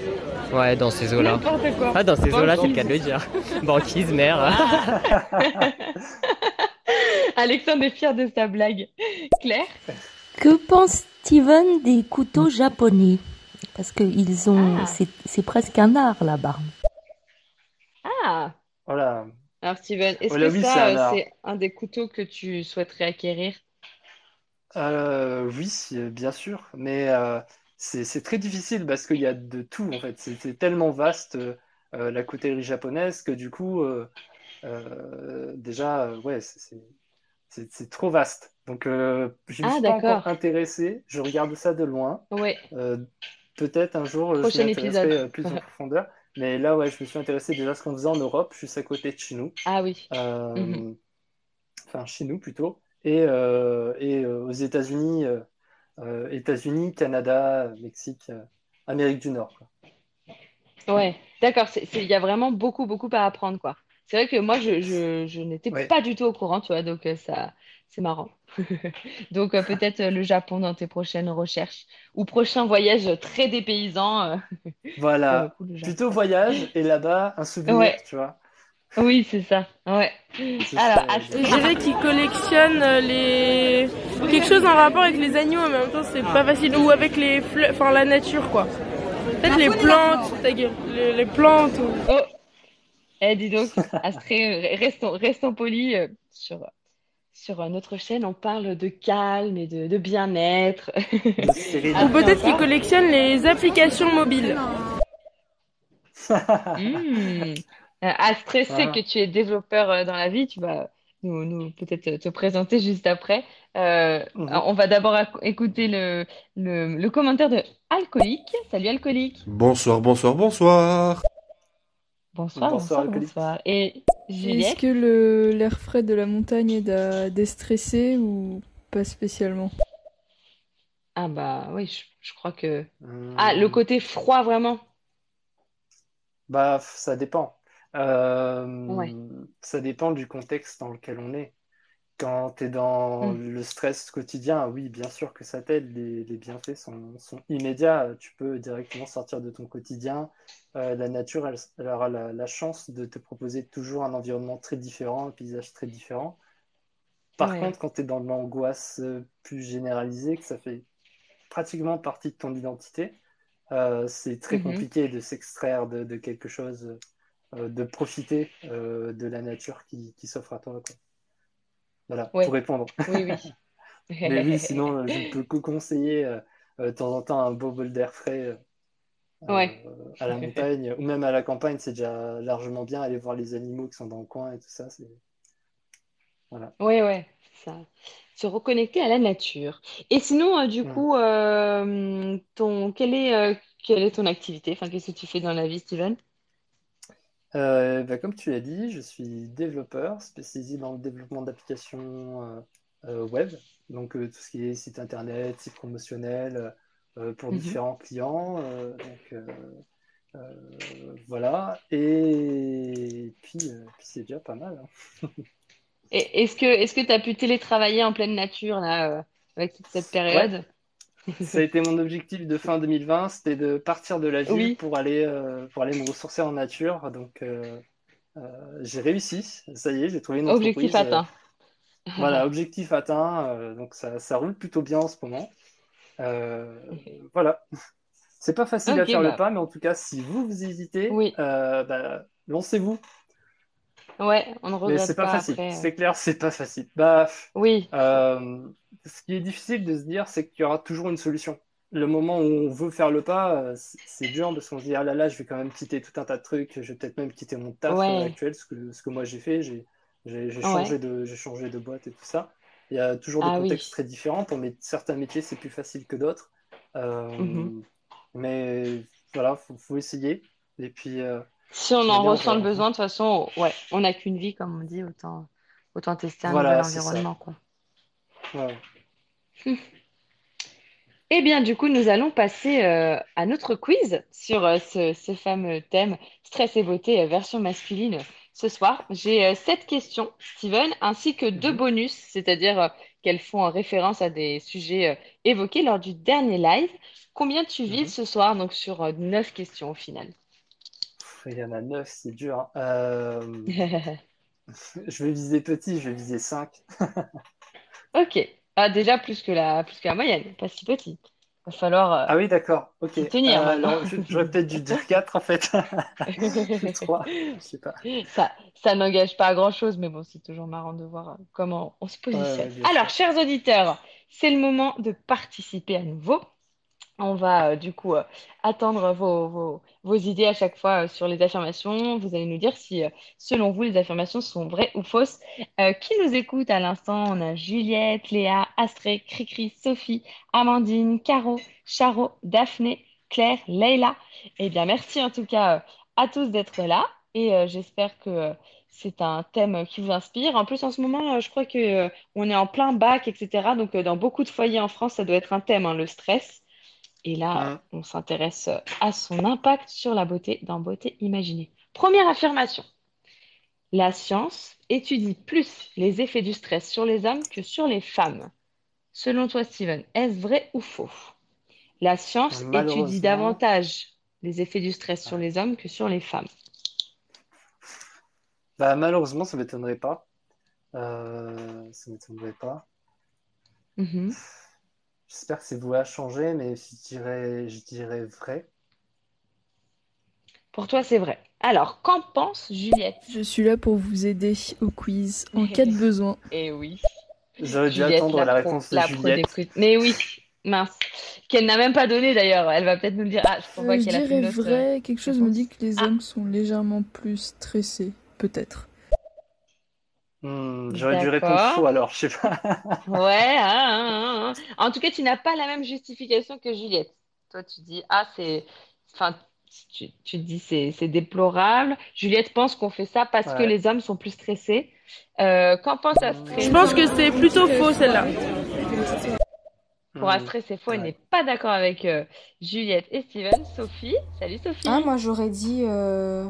Ouais, dans ces eaux-là. N'importe quoi. Ah, dans ces eaux-là, c'est le cas de le Banquise. dire. banquise-mer. Alexandre est fier de sa blague. Claire? Que pense Steven des couteaux japonais? Parce que ils ont, Ah, c'est, c'est presque un art là-bas. ah. Voilà. Alors Steven, est-ce Oh que oui, c'est ça, c'est un des couteaux que tu souhaiterais acquérir? Euh, oui, bien sûr, mais euh, c'est très difficile parce qu'il y a de tout en fait. C'est tellement vaste euh, euh, la coutellerie japonaise que du coup, euh, euh, déjà, ouais, c'est trop vaste. Donc, je ne Ah, suis pas encore intéressé. Je regarde ça de loin. Ouais, peut-être un jour, euh, je m'y prochain plus en profondeur. Mais là, ouais, je me suis intéressé déjà à ce qu'on faisait en Europe, juste à côté de chez nous. Ah oui. Mhm. enfin chez nous plutôt, et, et aux États-Unis, euh, États-Unis, Canada, Mexique, euh, Amérique du Nord. quoi. Ouais, d'accord. Il y a vraiment beaucoup, beaucoup à apprendre, quoi. C'est vrai que moi, je, je, je n'étais Ouais. pas du tout au courant, tu vois, donc euh, ça, c'est marrant. Donc euh, peut-être le Japon dans tes prochaines recherches ou prochain voyage très dépaysant. Voilà, coup, plutôt voyage et là-bas un souvenir, Ouais, tu vois. Oui, c'est ça. Ouais. Alors, Astrid, Je dirais qu'il collectionne euh, les quelque chose en rapport avec les animaux, mais en même temps c'est pas facile ou avec les fleurs, enfin la nature quoi. Peut-être les plantes, ta gueule, les, les plantes. Ou... Oh, eh, dis donc, Astrid, euh, restons, restons polis euh, sur, sur notre chaîne. On parle de calme et de, de bien-être. Ou peut-être qu'il collectionne les applications mobiles. Hmm. Euh, sait Voilà. que tu es développeur euh, dans la vie. Tu vas nous, nous peut-être te, te présenter juste après. Euh, Mhm. on va d'abord écouter le, le, le commentaire de Alcoolique. Salut Alcoolique. Bonsoir, bonsoir, bonsoir. Bonsoir, Bonsoir, bonsoir, bonsoir. Et Est-ce que l'air frais de la montagne aide à déstresser ou pas spécialement? Ah bah oui, je, je crois que... Ah, le côté froid, vraiment? Bah, ça dépend. Euh, Ouais. ça dépend du contexte dans lequel on est. Quand tu es dans Mm. le stress quotidien, oui, bien sûr que ça t'aide. Les, les bienfaits sont, sont immédiats. Tu peux directement sortir de ton quotidien. Euh, la nature, elle, elle aura la, la chance de te proposer toujours un environnement très différent, un paysage très différent. Par Ouais. contre, quand tu es dans l'angoisse euh, plus généralisée, que ça fait pratiquement partie de ton identité, euh, c'est très Mhm. compliqué de s'extraire de, de quelque chose, de profiter euh, de la nature qui, qui s'offre à toi, quoi. Voilà, Ouais. pour répondre. Oui, oui. Mais oui, sinon, euh, je ne peux que conseiller euh, euh, de temps en temps un beau bol d'air frais euh, Ouais. euh, à la montagne ou même à la campagne, c'est déjà largement bien. Aller voir les animaux qui sont dans le coin et tout ça, c'est... Voilà. Ouais, c'est ça. Se reconnecter à la nature. Et sinon, euh, du coup, euh, ton, quelle est, euh, quelle est ton activité? Enfin, qu'est-ce que tu fais dans la vie, Steven? Euh, bah, comme tu l'as dit, je suis développeur spécialisé dans le développement d'applications euh, euh, web, donc euh, tout ce qui est site internet, site promotionnel pour Mhm. différents clients. donc voilà, et puis, puis c'est déjà pas mal. hein. Est-ce que est-ce que tu as pu télétravailler en pleine nature, là, avec toute cette période? Ça a été mon objectif de fin 2020, c'était de partir de la ville Oui. pour aller, euh, pour aller me ressourcer en nature. Donc euh, euh, j'ai réussi, ça y est, j'ai trouvé une Objectif entreprise. euh, atteint. Voilà, objectif atteint. donc ça, ça roule plutôt bien en ce moment. Voilà. C'est pas facile à faire bah. le pas, mais en tout cas, si vous vous hésitez, Oui. bah, lancez-vous. Ouais, on ne Mais regrette c'est pas pas facile. après. C'est clair, c'est pas facile. Bah, Oui, euh, ce qui est difficile de se dire, c'est qu'il y aura toujours une solution. Le moment où on veut faire le pas, euh, c'est dur parce qu'on se dit, ah là là, je vais quand même quitter tout un tas de trucs, je vais peut-être même quitter mon taf Ouais. euh, actuel, ce que, ce que moi j'ai fait, j'ai j'ai- j'ai Ouais. changé de, j'ai changé de boîte et tout ça. Il y a toujours des Ah oui. contextes très différents. Pour certains métiers, c'est plus facile que d'autres. Euh, Mhm. Mais voilà, faut, faut essayer. Et puis, euh, si on en ressent le besoin, de toute façon, ouais, on n'a qu'une vie, comme on dit, autant, autant tester un Voilà, nouvel ça. environnement, quoi. Ouais. Eh bien, du coup, nous allons passer euh, à notre quiz sur euh, ce, ce fameux thème stress et beauté euh, version masculine. Ce soir, j'ai euh, sept questions, Steven, ainsi que deux Mhm. bonus, c'est-à-dire qu'elles font référence à des sujets évoqués lors du dernier live. Combien tu vises ce soir, donc sur neuf questions au final? Il y en a neuf, c'est dur. hein. Euh, je vais viser petit, je vais viser 5. Ok. Ah, déjà plus que la, plus que la moyenne, pas si petit. Va falloir euh, Ah oui, d'accord. Ok. tenir Euh, alors, j'aurais peut-être dû dire 4 en fait. Ou 3, je sais pas. Ça, ça n'engage pas à grand-chose, mais bon, c'est toujours marrant de voir euh, comment on se positionne. ouais, Alors, chers auditeurs, c'est le moment de participer à nouveau. On va euh, du coup euh, attendre vos, vos, idées à chaque fois euh, sur les affirmations. Vous allez nous dire si, selon vous, les affirmations sont vraies ou fausses. Qui nous écoute à l'instant? On a Juliette, Léa, Astrée, Cricri, Sophie, Amandine, Caro, Charo, Daphné, Claire, Leïla. Eh bien, merci en tout cas à tous d'être là et j'espère que c'est un thème qui vous inspire. En plus, en ce moment, je crois que euh, on est en plein bac, etc. Donc, dans beaucoup de foyers en France, ça doit être un thème, hein, le stress. Et là, Hein. on s'intéresse à son impact sur la beauté dans Beauté Imaginée. Première affirmation. La science étudie plus les effets du stress sur les hommes que sur les femmes. Selon toi, Steven, est-ce vrai ou faux? La science étudie Malheureusement, davantage les effets du stress sur les hommes que sur les femmes. Bah, malheureusement, ça m'étonnerait pas. Euh, ça m'étonnerait pas. Mhm. J'espère que c'est voué à changer, mais je dirais, je dirais vrai. Pour toi, c'est vrai. Alors, qu'en pense Juliette? Je suis là pour vous aider au quiz en cas de besoin. Eh oui. J'aurais dû Juliette, attendre la réponse de la Juliette. Mais oui, mince. Qu'elle n'a même pas donné d'ailleurs. Elle va peut-être nous dire. Ah, je Euh, je qu'elle a fait dirais autre. vrai, quelque chose me dit que les hommes sont légèrement plus stressés, peut-être. Hmm, j'aurais dû répondre faux alors, je sais pas. Ouais, hein, hein, hein. En tout cas, tu n'as pas la même justification que Juliette. Toi, tu dis, ah, c'est. Enfin, tu, tu dis, c'est c'est déplorable. Juliette pense qu'on fait ça parce que Ouais. les hommes sont plus stressés. Euh, qu'en pense Astrid? Je pense que c'est plutôt faux celle-là. Pour Hmm. Astrid, c'est faux. Elle n'est pas d'accord avec euh, Juliette et Steven. Sophie, salut Sophie. Ah, moi j'aurais dit. euh,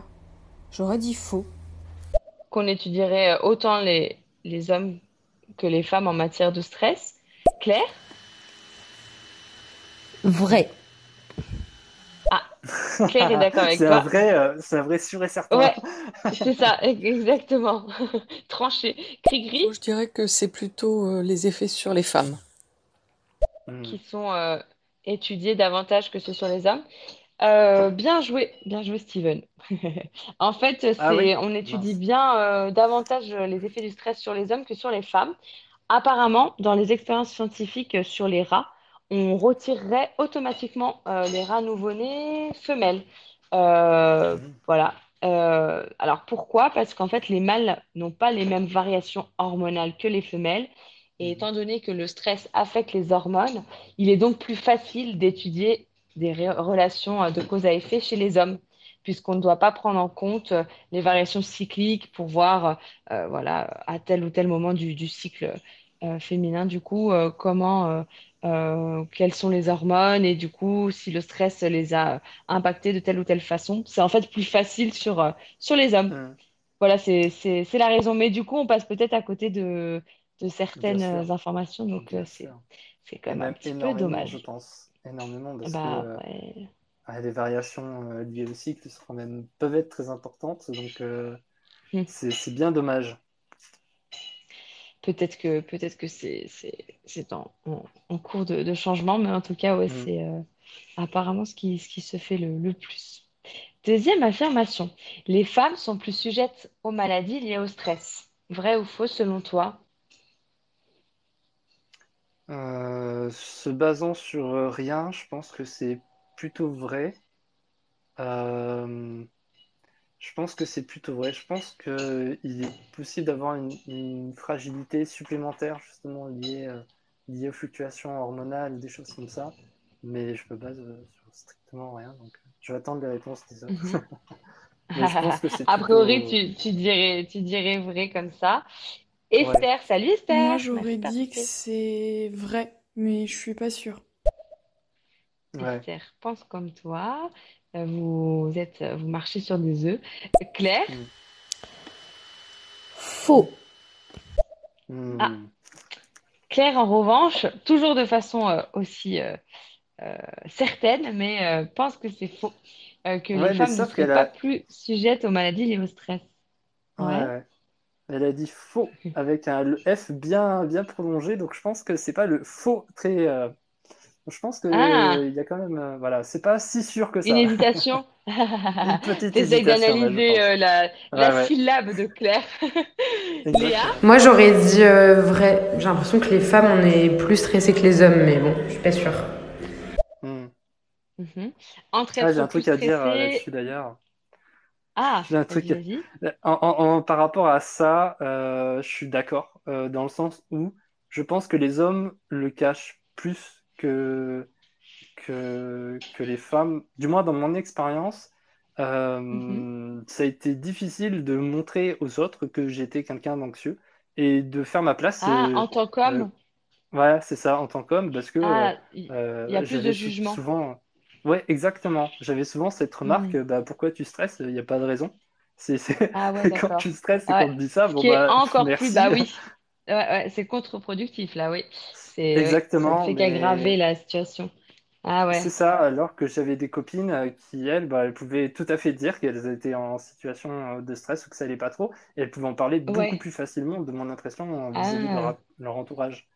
J'aurais dit faux. Qu'on étudierait euh, autant les, les hommes que les femmes en matière de stress. Claire? Vrai. Claire est d'accord avec C'est toi. un vrai, euh, c'est un vrai sûr et certain. Ouais, c'est ça, exactement. Tranché. Gris-gris, Je dirais que c'est plutôt euh, les effets sur les femmes. Hmm. qui sont euh, étudiés davantage que ceux sur les hommes. Euh, bien joué, bien joué, Steven. En fait, c'est, Ah oui? on étudie Mince. bien euh, davantage les effets du stress sur les hommes que sur les femmes. Apparemment, dans les expériences scientifiques sur les rats, on retirerait automatiquement euh, les rats nouveau-nés femelles. Euh, Mhm. voilà. Euh, alors pourquoi? Parce qu'en fait, les mâles n'ont pas les mêmes variations hormonales que les femelles. Et Mhm. étant donné que le stress affecte les hormones, il est donc plus facile d'étudier des relations euh, de cause à effet chez les hommes, puisqu'on ne doit pas prendre en compte euh, les variations cycliques pour voir, euh, voilà, à tel ou tel moment du, du cycle euh, féminin, du coup, euh, comment, quelles sont les hormones et du coup, si le stress les a impactés de telle ou telle façon. C'est en fait plus facile sur, sur les hommes. Hmm. Voilà, c'est, la raison. Mais du coup, on passe peut-être à côté de, de certaines informations, donc c'est, quand même un même petit peu dommage. je pense. Énormément, parce Bah que euh, ouais. ah, les variations euh, liées au cycle sont même, peuvent être très importantes. Donc, euh, Hmm. c'est bien dommage. Peut-être que, peut-être que c'est, en, en- en cours de, de changement, mais en tout cas, ouais, Hmm. c'est euh, apparemment ce qui, ce qui se fait le, le plus. Deuxième affirmation. Les femmes sont plus sujettes aux maladies liées au stress. Vrai ou faux selon toi? Euh, se basant sur euh, rien, je pense que c'est plutôt vrai. Euh, je pense que c'est plutôt vrai. Je pense que il est possible d'avoir une, une fragilité supplémentaire justement liée, euh, liée aux fluctuations hormonales des choses comme ça. Mais je me base euh, sur strictement rien. Donc, euh, je vais attendre les réponses des autres. Mhm. A priori, plutôt... tu, tu dirais, tu dirais vrai comme ça. Esther, salut Esther. Moi j'aurais dit que c'est vrai, mais je suis pas sûre. Ouais. Esther pense comme toi. Euh, Vous êtes, vous marchez sur des œufs. Claire, Faux. Hmm. Ah. Claire, en revanche, toujours de façon euh, aussi euh, euh, certaine, mais euh, pense que c'est faux. Euh, que Ouais, les femmes ne qu'elle pas a- plus sujettes aux maladies liées au stress. Ouais, Ouais. Elle a dit faux avec un le F bien, bien prolongé, donc je pense que c'est pas le faux très. euh, Je pense que Ah. il y a quand même, euh, voilà, c'est pas si sûr que ça. Une hésitation. Une petite je d'analyser euh, la, la Ouais, ouais. syllabe de Claire. Léa, Moi j'aurais dit euh, vrai. J'ai l'impression que les femmes on est plus stressées que les hommes, mais bon, je suis pas sûre. Hmm. Mhm. Entre Ah, j'ai un truc à dire euh, là-dessus d'ailleurs. Ah, J'ai un truc. vas-y. En, en- en- par rapport à ça, euh, je suis d'accord, euh, dans le sens où je pense que les hommes le cachent plus que, que, que les femmes. Du moins, dans mon expérience, euh, Mhm. ça a été difficile de montrer aux autres que j'étais quelqu'un d'anxieux et de faire ma place. Ah, euh, en tant qu'homme, ouais, c'est ça, en tant qu'homme, parce que ah, il euh, y a plus de jugement. souvent. Ouais, exactement. J'avais souvent cette remarque, Mhm. bah, pourquoi tu stresses? Il n'y a pas de raison. C'est, c'est... Ah ouais, Quand tu stresses et Ouais. qu'on te dit ça, bon qui est bah encore plus, bah oui, ouais, ouais, c'est contre-productif là, oui. C'est, ça ne Exactement, fait mais qu'aggraver la situation. Ah ouais. C'est ça, alors que j'avais des copines euh, qui, elles, bah, elles pouvaient tout à fait dire qu'elles étaient en situation euh, de stress ou que ça allait pas trop, et elles pouvaient en parler beaucoup plus facilement, de mon impression, euh, Ah. vis-à-vis de leur, leur entourage.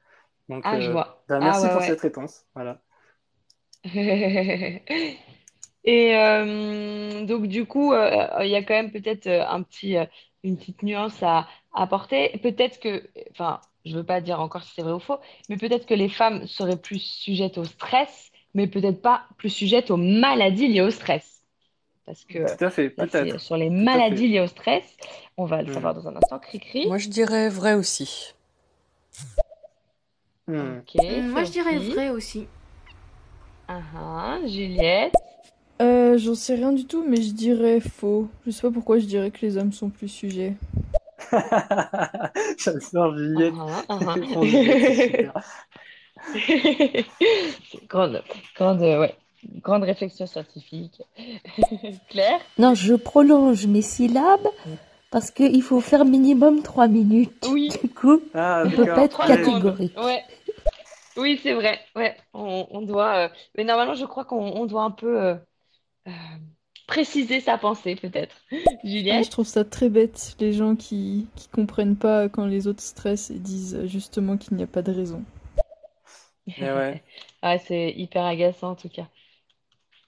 Donc, Ah, je euh, vois. bah, Ah merci pour cette réponse. Voilà. Et euh, donc du coup, euh, il y a quand même peut-être euh, un petit, euh, une petite nuance à à apporter. Peut-être que, enfin, je veux pas dire encore si c'est vrai ou faux, mais peut-être que les femmes seraient plus sujettes au stress, mais peut-être pas plus sujettes aux maladies liées au stress. Parce que Tout à fait, là, c'est peut-être. sur les maladies liées au stress. On va le Hmm. savoir dans un instant. Cri-cri. Moi, je dirais vrai aussi. Hmm. Ok, Hum, Moi, je dirais Sophie. vrai aussi. Ah ah, Juliette. Euh, j'en sais rien du tout, mais je dirais faux. Je sais pas pourquoi je dirais que les hommes sont plus sujets. Juliette. Ah Réponse Juliette, c'est super. C'est grande, grande, euh, ouais, grande réflexion scientifique. Claire? Non, je prolonge mes syllabes parce qu'il faut faire minimum trois minutes. Oui. Du coup, Ah, on peut d'accord. pas être Trois secondes. catégorique. Ouais. Oui, c'est vrai. Ouais, on, on doit. euh, Mais normalement, je crois qu'on on doit un peu euh, euh, préciser sa pensée, peut-être. Ah, je trouve ça très bête, les gens qui, qui comprennent pas quand les autres stressent et disent justement qu'il n'y a pas de raison. Eh ouais. Ouais, c'est hyper agaçant en tout cas.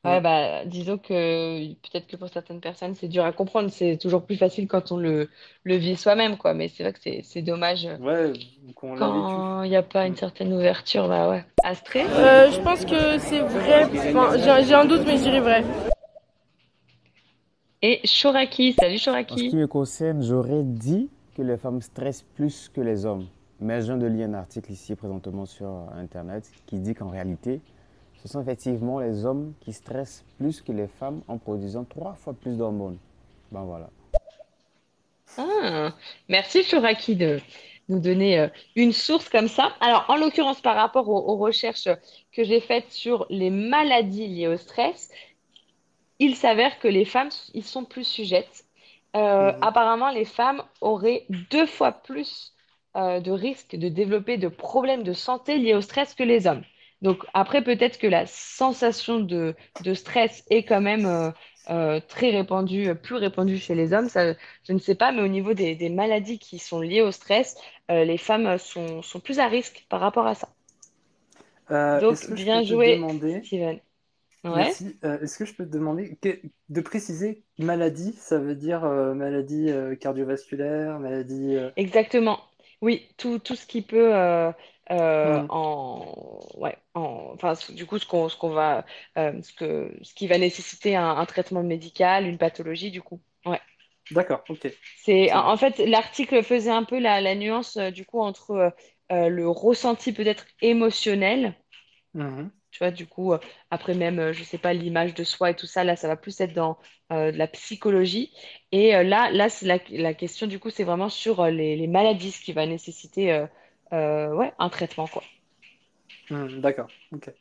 Ouais, Ouais. bah, disons que peut-être que pour certaines personnes, c'est dur à comprendre. C'est toujours plus facile quand on le, le vit soi-même, quoi. Mais c'est vrai que c'est c'est dommage euh, Ouais, qu'on l'a vécu. quand il n'y a pas une certaine ouverture. Bah ouais. Astrée? Euh, je pense que c'est vrai. Enfin, j'ai j'ai un doute, mais je dirais vrai. Et Shoraki, salut En ce Shoraki. qui me concerne, j'aurais dit que les femmes stressent plus que les hommes. Mais je viens de lire un article ici présentement sur Internet qui dit qu'en réalité, ce sont effectivement les hommes qui stressent plus que les femmes en produisant trois fois plus d'hormones. Ben voilà. Ah, merci Shoraki de nous donner euh, une source comme ça. Alors, en l'occurrence, par rapport aux, aux recherches que j'ai faites sur les maladies liées au stress, il s'avère que les femmes, ils sont plus sujettes. Euh, Mhm. apparemment, les femmes auraient deux fois plus euh, de risques de développer de problèmes de santé liés au stress que les hommes. Donc après, peut-être que la sensation de, de stress est quand même euh, euh, très répandue, euh, plus répandue chez les hommes. Ça, je ne sais pas, mais au niveau des, des maladies qui sont liées au stress, euh, les femmes sont, sont plus à risque par rapport à ça. Donc, je bien te joué, demander, Steven. Ouais. est-ce que je peux te demander de préciser maladie, ça veut dire maladie cardiovasculaire, maladie... Exactement. Oui, tout, tout ce qui peut euh, hmm, en ouais en enfin du coup ce qu'on ce qu'on va euh, ce que ce qui va nécessiter un, un traitement médical, une pathologie du coup. Ouais. D'accord, ok, C'est en, fait l'article faisait un peu la, la nuance euh, du coup entre le ressenti peut-être émotionnel Mhm. tu vois, du coup, après même, je sais pas, l'image de soi et tout ça, là, ça va plus être dans de la psychologie. Et là, là, c'est la, la question, du coup, c'est vraiment sur les, les maladies, ce qui va nécessiter ouais, un traitement, quoi. Hmm, d'accord, ok.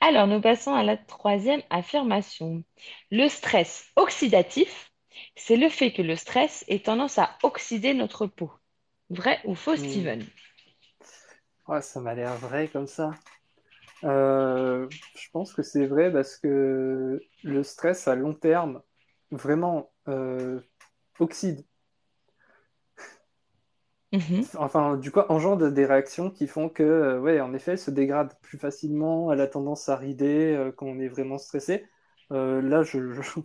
Alors, nous passons à la troisième affirmation. Le stress oxydatif, c'est le fait que le stress ait tendance à oxyder notre peau. Vrai ou faux, Hmm. Steven? Ouais, ça m'a l'air vrai comme ça. Euh, je pense que c'est vrai parce que le stress à long terme vraiment euh, oxyde. Mhm. Enfin, du coup, engendre des réactions qui font que, euh, ouais, en effet, elle se dégrade plus facilement, elle a tendance à rider euh, quand on est vraiment stressé. Euh, là, je, je- je-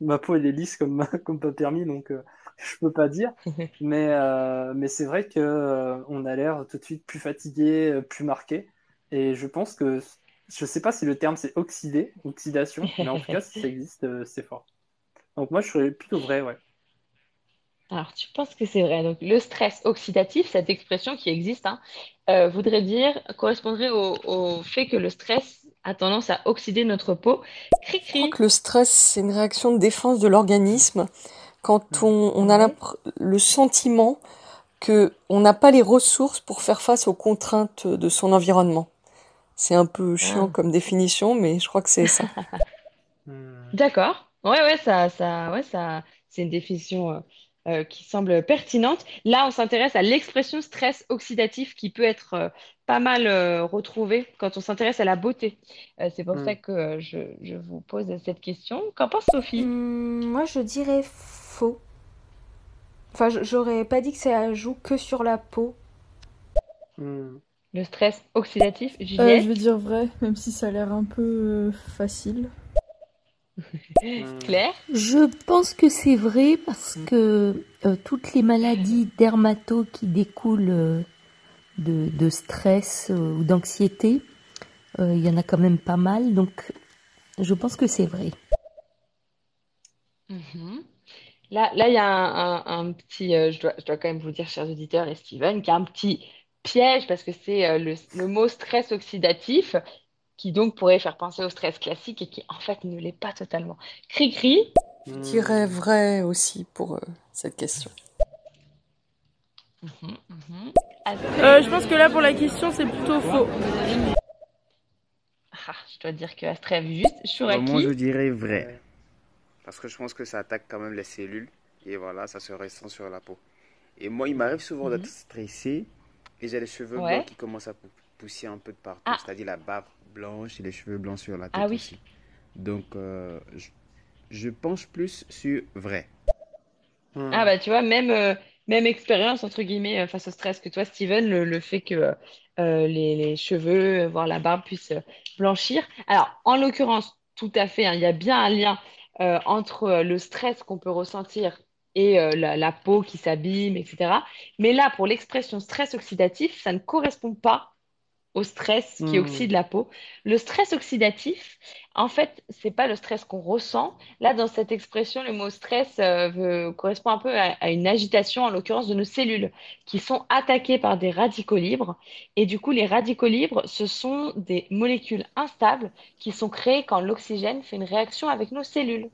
ma peau, elle est lisse comme, comme pas permis, donc euh, je peux pas dire. Mais, mais c'est vrai que, on a l'air tout de suite plus fatigué, plus marqué. Et je pense que, je sais pas si le terme c'est oxydé, oxydation, mais en tout cas, si ça existe, c'est fort. Donc moi, je serais plutôt vrai, ouais. Alors, tu penses que c'est vrai? Donc, le stress oxydatif, cette expression qui existe, hein, euh, voudrait dire, correspondrait au, au fait que le stress a tendance à oxyder notre peau. Je crois que le stress, c'est une réaction de défense de l'organisme quand on, on a le sentiment que on n'a pas les ressources pour faire face aux contraintes de son environnement. C'est un peu chiant Ah. comme définition, mais je crois que c'est ça. Hmm. D'accord. Ouais, ouais, ça, ça, ouais, ça, c'est une définition euh, euh, qui semble pertinente. Là, on s'intéresse à l'expression stress oxydatif qui peut être euh, pas mal euh, retrouvée quand on s'intéresse à la beauté. Euh, c'est pour Hmm. ça que euh, je, je vous pose cette question. Qu'en pense Sophie? Hum, moi, je dirais faux. Enfin, j'aurais pas dit que ça joue que sur la peau. Hmm. Le stress oxydatif, Euh, Juliette? je vais dire vrai, même si ça a l'air un peu euh, facile. Claire? Je pense que c'est vrai parce que euh, toutes les maladies dermato qui découlent euh, de, de stress euh, ou d'anxiété, il y en a quand même pas mal, donc je pense que c'est vrai. Mhm. Là, là, il y a un, un- un petit, je dois, je dois quand même vous dire, chers auditeurs et Steven, qu'il y a un petit piège parce que c'est le, le mot stress oxydatif qui donc pourrait faire penser au stress classique et qui en fait ne l'est pas totalement. Cri-cri, Je dirais vrai aussi pour euh, cette question. Mhm, mhm. Euh, je pense que là, pour la question, c'est plutôt faux. ah, je dois dire que Astrid a vu juste. Bah, moi, je dirais vrai. Parce que je pense que ça attaque quand même les cellules. Et voilà, ça se ressent sur la peau. Et moi, il m'arrive souvent Mhm. d'être stressé et j'ai les cheveux Ouais. blancs qui commencent à pou- pousser un peu de partout. Ah. C'est-à-dire la barbe blanche et les cheveux blancs sur la tête Ah oui. aussi. Donc, euh, je, je penche plus sur vrai. Ah bah tu vois, même, euh, même expérience entre guillemets euh, face au stress que toi, Steven, le, le fait que les, les cheveux, voire la barbe puissent blanchir. Alors, en l'occurrence, tout à fait, hein, il y a bien un lien entre le stress qu'on peut ressentir et la, la peau qui s'abîme, etc. Mais là, pour l'expression stress oxydatif, ça ne correspond pas au stress qui Hmm. oxyde la peau. Le stress oxydatif, en fait, c'est pas le stress qu'on ressent. Là, dans cette expression, le mot stress euh, veut- correspond un peu à, à une agitation, en l'occurrence de nos cellules, qui sont attaquées par des radicaux libres. Et du coup, les radicaux libres, ce sont des molécules instables qui sont créées quand l'oxygène fait une réaction avec nos cellules.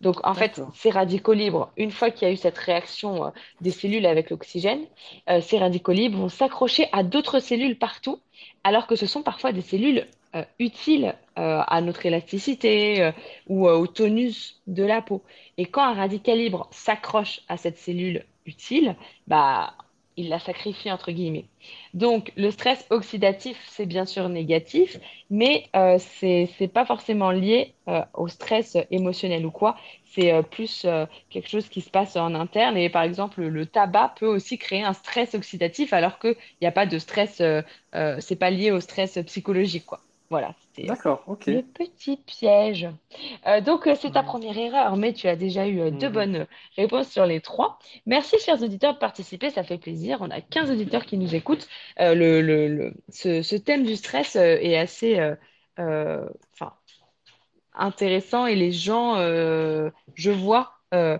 Donc, en fait, ces radicaux libres, une fois qu'il y a eu cette réaction euh, des cellules avec l'oxygène, euh, ces radicaux libres vont s'accrocher à d'autres cellules partout, alors que ce sont parfois des cellules euh, utiles à notre élasticité ou au tonus de la peau. Et quand un radical libre s'accroche à cette cellule utile, bah, il la sacrifie entre guillemets. Donc, le stress oxydatif, c'est bien sûr négatif, mais euh, c'est pas forcément lié euh, au stress émotionnel ou quoi. C'est euh, plus euh, quelque chose qui se passe en interne. Et par exemple, le tabac peut aussi créer un stress oxydatif, alors qu'il n'y a pas de stress, c'est pas lié au stress psychologique, quoi. Voilà, c'était ok. le petit piège. Euh, donc, euh, c'est ta Mhm. première erreur, mais tu as déjà eu euh, deux Mhm. bonnes réponses sur les trois. Merci, chers auditeurs, de participer, ça fait plaisir. On a 15 auditeurs qui nous écoutent. Euh, le, le- le- ce, ce thème du stress euh, est assez euh, euh, enfin, intéressant et les gens, euh, je vois, euh,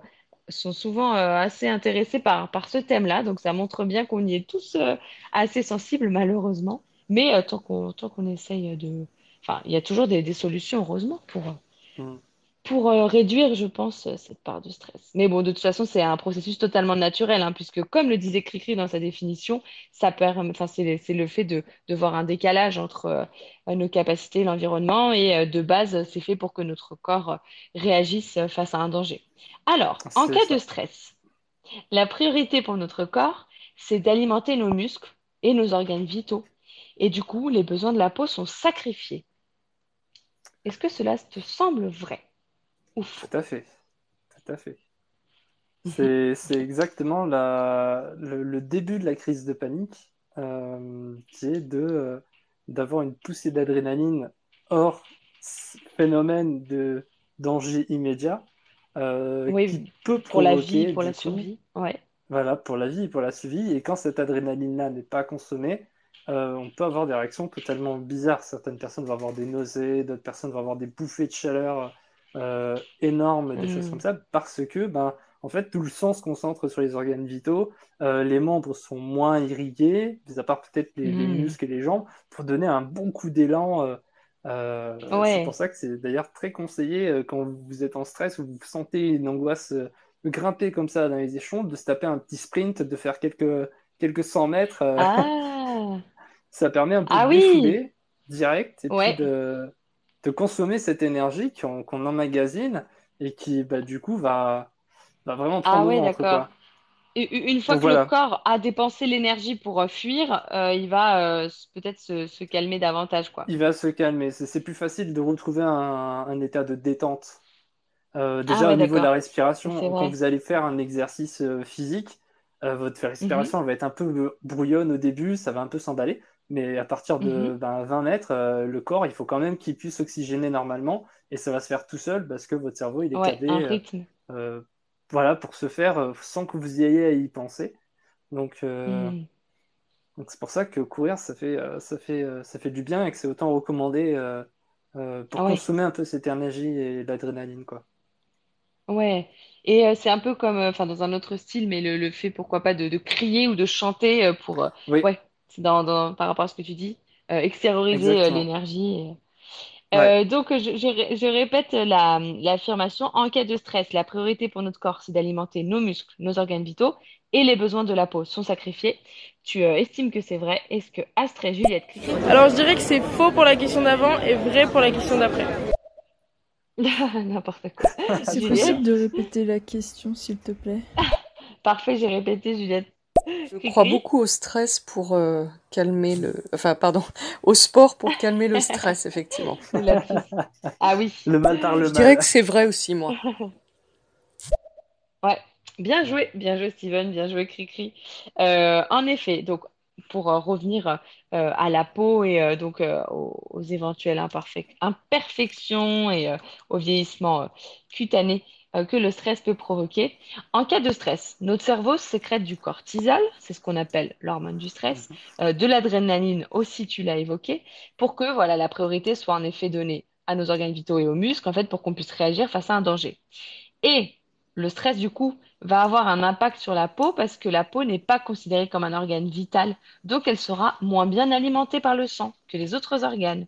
sont souvent euh, assez intéressés par, par ce thème-là. Donc, ça montre bien qu'on y est tous euh, assez sensibles, malheureusement. Mais euh, tant qu'on tant qu'on essaye de... Enfin, il y a toujours des, des solutions, heureusement, pour, euh, Hmm. pour euh, réduire, je pense, euh, cette part de stress. Mais bon, de toute façon, c'est un processus totalement naturel, hein, puisque comme le disait Cricri dans sa définition, ça permet, enfin, c'est, c'est le fait de, de voir un décalage entre euh, nos capacités et l'environnement, et de base, c'est fait pour que notre corps réagisse face à un danger. Alors, en cas ça. de stress, la priorité pour notre corps, c'est d'alimenter nos muscles et nos organes vitaux. Et du coup, les besoins de la peau sont sacrifiés. Est-ce que cela te semble vrai ou faux? Tout à fait. Tout à fait. C'est, exactement la, le, le début de la crise de panique, euh, qui est de, euh, d'avoir une poussée d'adrénaline hors phénomène de danger immédiat, euh, Oui, qui peut pour la vie, pour la coup, survie. Ouais. Voilà, pour la vie pour la survie. Et quand cette adrénaline-là n'est pas consommée, euh, on peut avoir des réactions totalement bizarres. Certaines personnes vont avoir des nausées, d'autres personnes vont avoir des bouffées de chaleur euh, énormes, des choses Mm. comme ça, parce que, ben, en fait, tout le sang se concentre sur les organes vitaux, euh, les membres sont moins irrigués, mis à part peut-être les, les Mm. muscles et les jambes, pour donner un bon coup d'élan. euh, c'est pour ça que c'est d'ailleurs très conseillé euh, quand vous êtes en stress ou vous sentez une angoisse euh, grimper comme ça dans les échelons, de se taper un petit sprint, de faire quelques, quelques 100 mètres. Ah, ça permet un peu ah de oui, défouler direct et puis de, de consommer cette énergie qu'on qu'on emmagasine et qui, bah, du coup, va, va vraiment Ah prendre au ouais, d'accord. une fois Donc que le corps a dépensé l'énergie pour euh, fuir, euh, il va euh, peut-être se, se calmer davantage, quoi. Il va se calmer. C'est plus facile de retrouver un, un état de détente. Euh, Ah déjà, au niveau de la respiration, quand vous allez faire un exercice physique, votre Mhm, respiration va être un peu brouillonne au début, ça va un peu s'emballer, mais à partir de mhm. ben, 20 mètres, euh, le corps, il faut quand même qu'il puisse oxygéner normalement, et ça va se faire tout seul parce que votre cerveau, il est Ouais, un euh, rythme. euh, voilà, pour se faire sans que vous y ayez à y penser. Donc, euh, Hmm. donc c'est pour ça que courir, ça fait, ça fait, ça fait du bien et que c'est autant recommandé pour ouais. consommer un peu cette énergie et l'adrénaline, quoi. Ouais, et euh, c'est un peu comme, euh, enfin dans un autre style, mais le, le fait, pourquoi pas, de, de crier ou de chanter euh, pour, Oui, ouais, c'est dans, dans, par rapport à ce que tu dis, euh, extérioriser euh, exactement. l'énergie. Ouais. Euh, donc, je, je ré- je répète la, l'affirmation, en cas de stress, la priorité pour notre corps, c'est d'alimenter nos muscles, nos organes vitaux, et les besoins de la peau sont sacrifiés. Tu euh, estimes que c'est vrai? Est-ce que Astrid, Juliette, Alors je dirais que c'est faux pour la question d'avant et vrai pour la question d'après. N'importe quoi. C'est Juliette? possible de répéter la question, s'il te plaît? Parfait, j'ai répété, Juliette. Je crois beaucoup au stress pour euh, calmer le... Enfin, pardon, au sport pour calmer le stress, effectivement. Ah oui. Le mal par le Je dirais mal. que c'est vrai aussi, moi. Ouais, bien joué, bien joué Steven, bien joué Cricri. Euh, en effet, donc pour euh, revenir euh, à la peau et euh, donc euh, aux, aux éventuelles imperfec- imperfections et euh, au vieillissement euh, cutané euh, que le stress peut provoquer. En cas de stress, notre cerveau sécrète du cortisol, c'est ce qu'on appelle l'hormone du stress, euh, de l'adrénaline aussi, tu l'as évoqué, pour que voilà la priorité soit en effet donnée à nos organes vitaux et aux muscles, en fait, pour qu'on puisse réagir face à un danger. Et le stress, du coup, va avoir un impact sur la peau parce que la peau n'est pas considérée comme un organe vital, donc elle sera moins bien alimentée par le sang que les autres organes.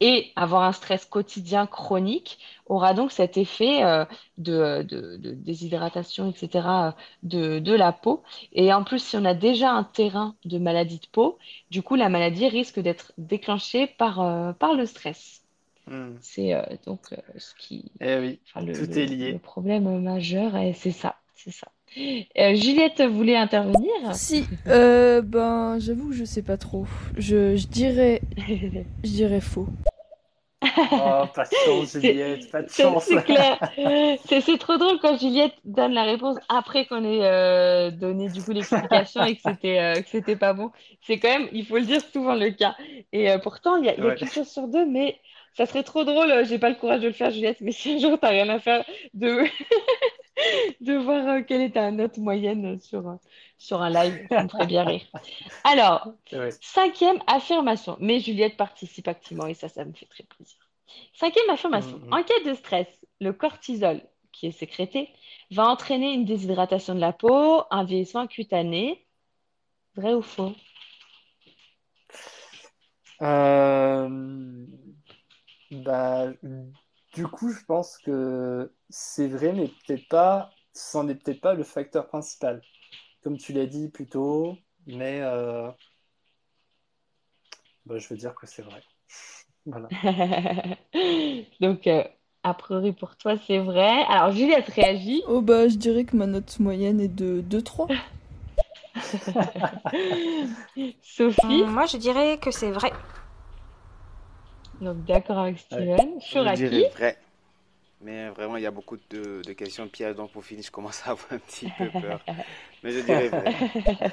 Et avoir un stress quotidien chronique aura donc cet effet euh, de, de- de déshydratation, etc., de, de la peau. Et en plus, si on a déjà un terrain de maladie de peau, du coup, la maladie risque d'être déclenchée par, euh, par le stress. Hmm. C'est euh, donc ce qui, Eh oui, enfin, le, tout le- est le lié. problème majeur, c'est ça, c'est ça. Euh, Juliette voulait intervenir? Si, euh, ben, j'avoue que je sais pas trop. Je, je dirais, je dirais faux. Oh, pas de chance, C'est Juliette, pas de c'est- chance. c'est clair. C'est c'est trop drôle quand Juliette donne la réponse après qu'on ait euh, donné du coup l'explication et que c'était euh, que c'était pas bon. C'est quand même, il faut le dire, souvent le cas. Et euh, pourtant, il y a, y a Ouais. quelque chose sur deux, mais ça serait trop drôle. J'ai pas le courage de le faire, Juliette, mais si un jour t'as rien à faire, de de voir euh, quelle est ta note moyenne sur euh, sur un live, ça me ferait bien rire. Alors, cinquième affirmation. Mais Juliette participe activement et ça, ça me fait très plaisir. Cinquième affirmation. Mhm. En cas de stress, le cortisol qui est sécrété va entraîner une déshydratation de la peau, un vieillissement cutané. Vrai ou faux? Euh, bah, du coup, je pense que c'est vrai, mais peut-être pas, c'en est peut-être pas le facteur principal, comme tu l'as dit plus tôt, mais euh, bah, je veux dire que c'est vrai. Voilà. Donc, euh, a priori pour toi, c'est vrai. Alors, Juliette réagit. Oh bah, je dirais que ma note moyenne est de 2-3. Sophie, Hum, Moi, je dirais que c'est vrai. Donc d'accord avec Steven. Je Shuraki. dirais vrai. Mais vraiment, il y a beaucoup de, de questions pièges, donc pour finir, je commence à avoir un petit peu peur. Mais je dirais vrai.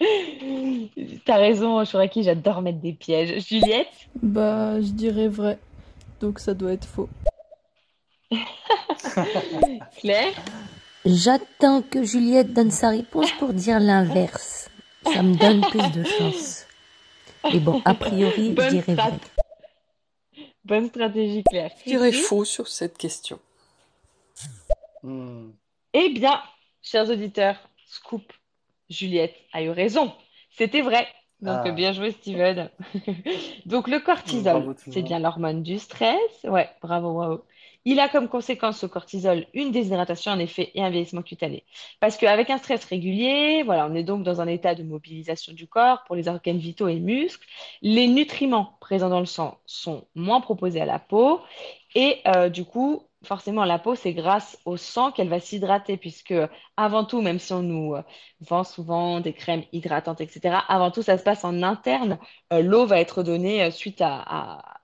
T'as raison, Shuraki, j'adore mettre des pièges. Juliette? Bah, je dirais vrai. Donc ça doit être faux. Claire? J'attends que Juliette donne sa réponse pour dire l'inverse. Ça me donne plus de chance. Mais bon, a priori, je dirais vrai. Bonne stratégie, Claire. Je dirais faux sur cette question? Hmm. Eh bien, chers auditeurs, scoop, Juliette a eu raison. C'était vrai. Donc, Ah. bien joué, Steven. Donc, le cortisol, c'est bien l'hormone du stress. Ouais, bravo, bravo. Il a comme conséquence, ce cortisol, une déshydratation en effet et un vieillissement cutané. Parce qu'avec un stress régulier, voilà, on est donc dans un état de mobilisation du corps pour les organes vitaux et muscles. Les nutriments présents dans le sang sont moins proposés à la peau et euh, du coup, forcément, la peau, c'est grâce au sang qu'elle va s'hydrater, puisque avant tout, même si on nous euh, vend souvent des crèmes hydratantes, etc., avant tout, ça se passe en interne. Euh, l'eau va être donnée suite à-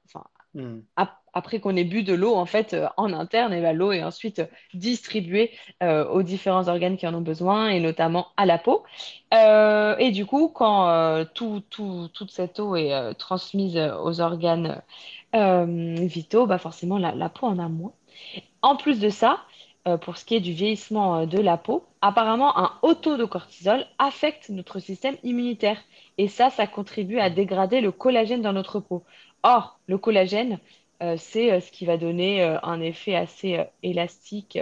ap- après qu'on ait bu de l'eau, en fait, euh, en interne, et ben, l'eau est ensuite distribuée euh, aux différents organes qui en ont besoin, et notamment à la peau. Euh, et du coup, quand euh, tout, tout- toute cette eau est euh, transmise aux organes euh, vitaux, bah forcément, la, la peau en a moins. En plus de ça, euh, pour ce qui est du vieillissement euh, de la peau, apparemment, un haut taux de cortisol affecte notre système immunitaire. Et ça, ça contribue à dégrader le collagène dans notre peau. Or, le collagène, euh, c'est euh, ce qui va donner euh, un effet assez élastique,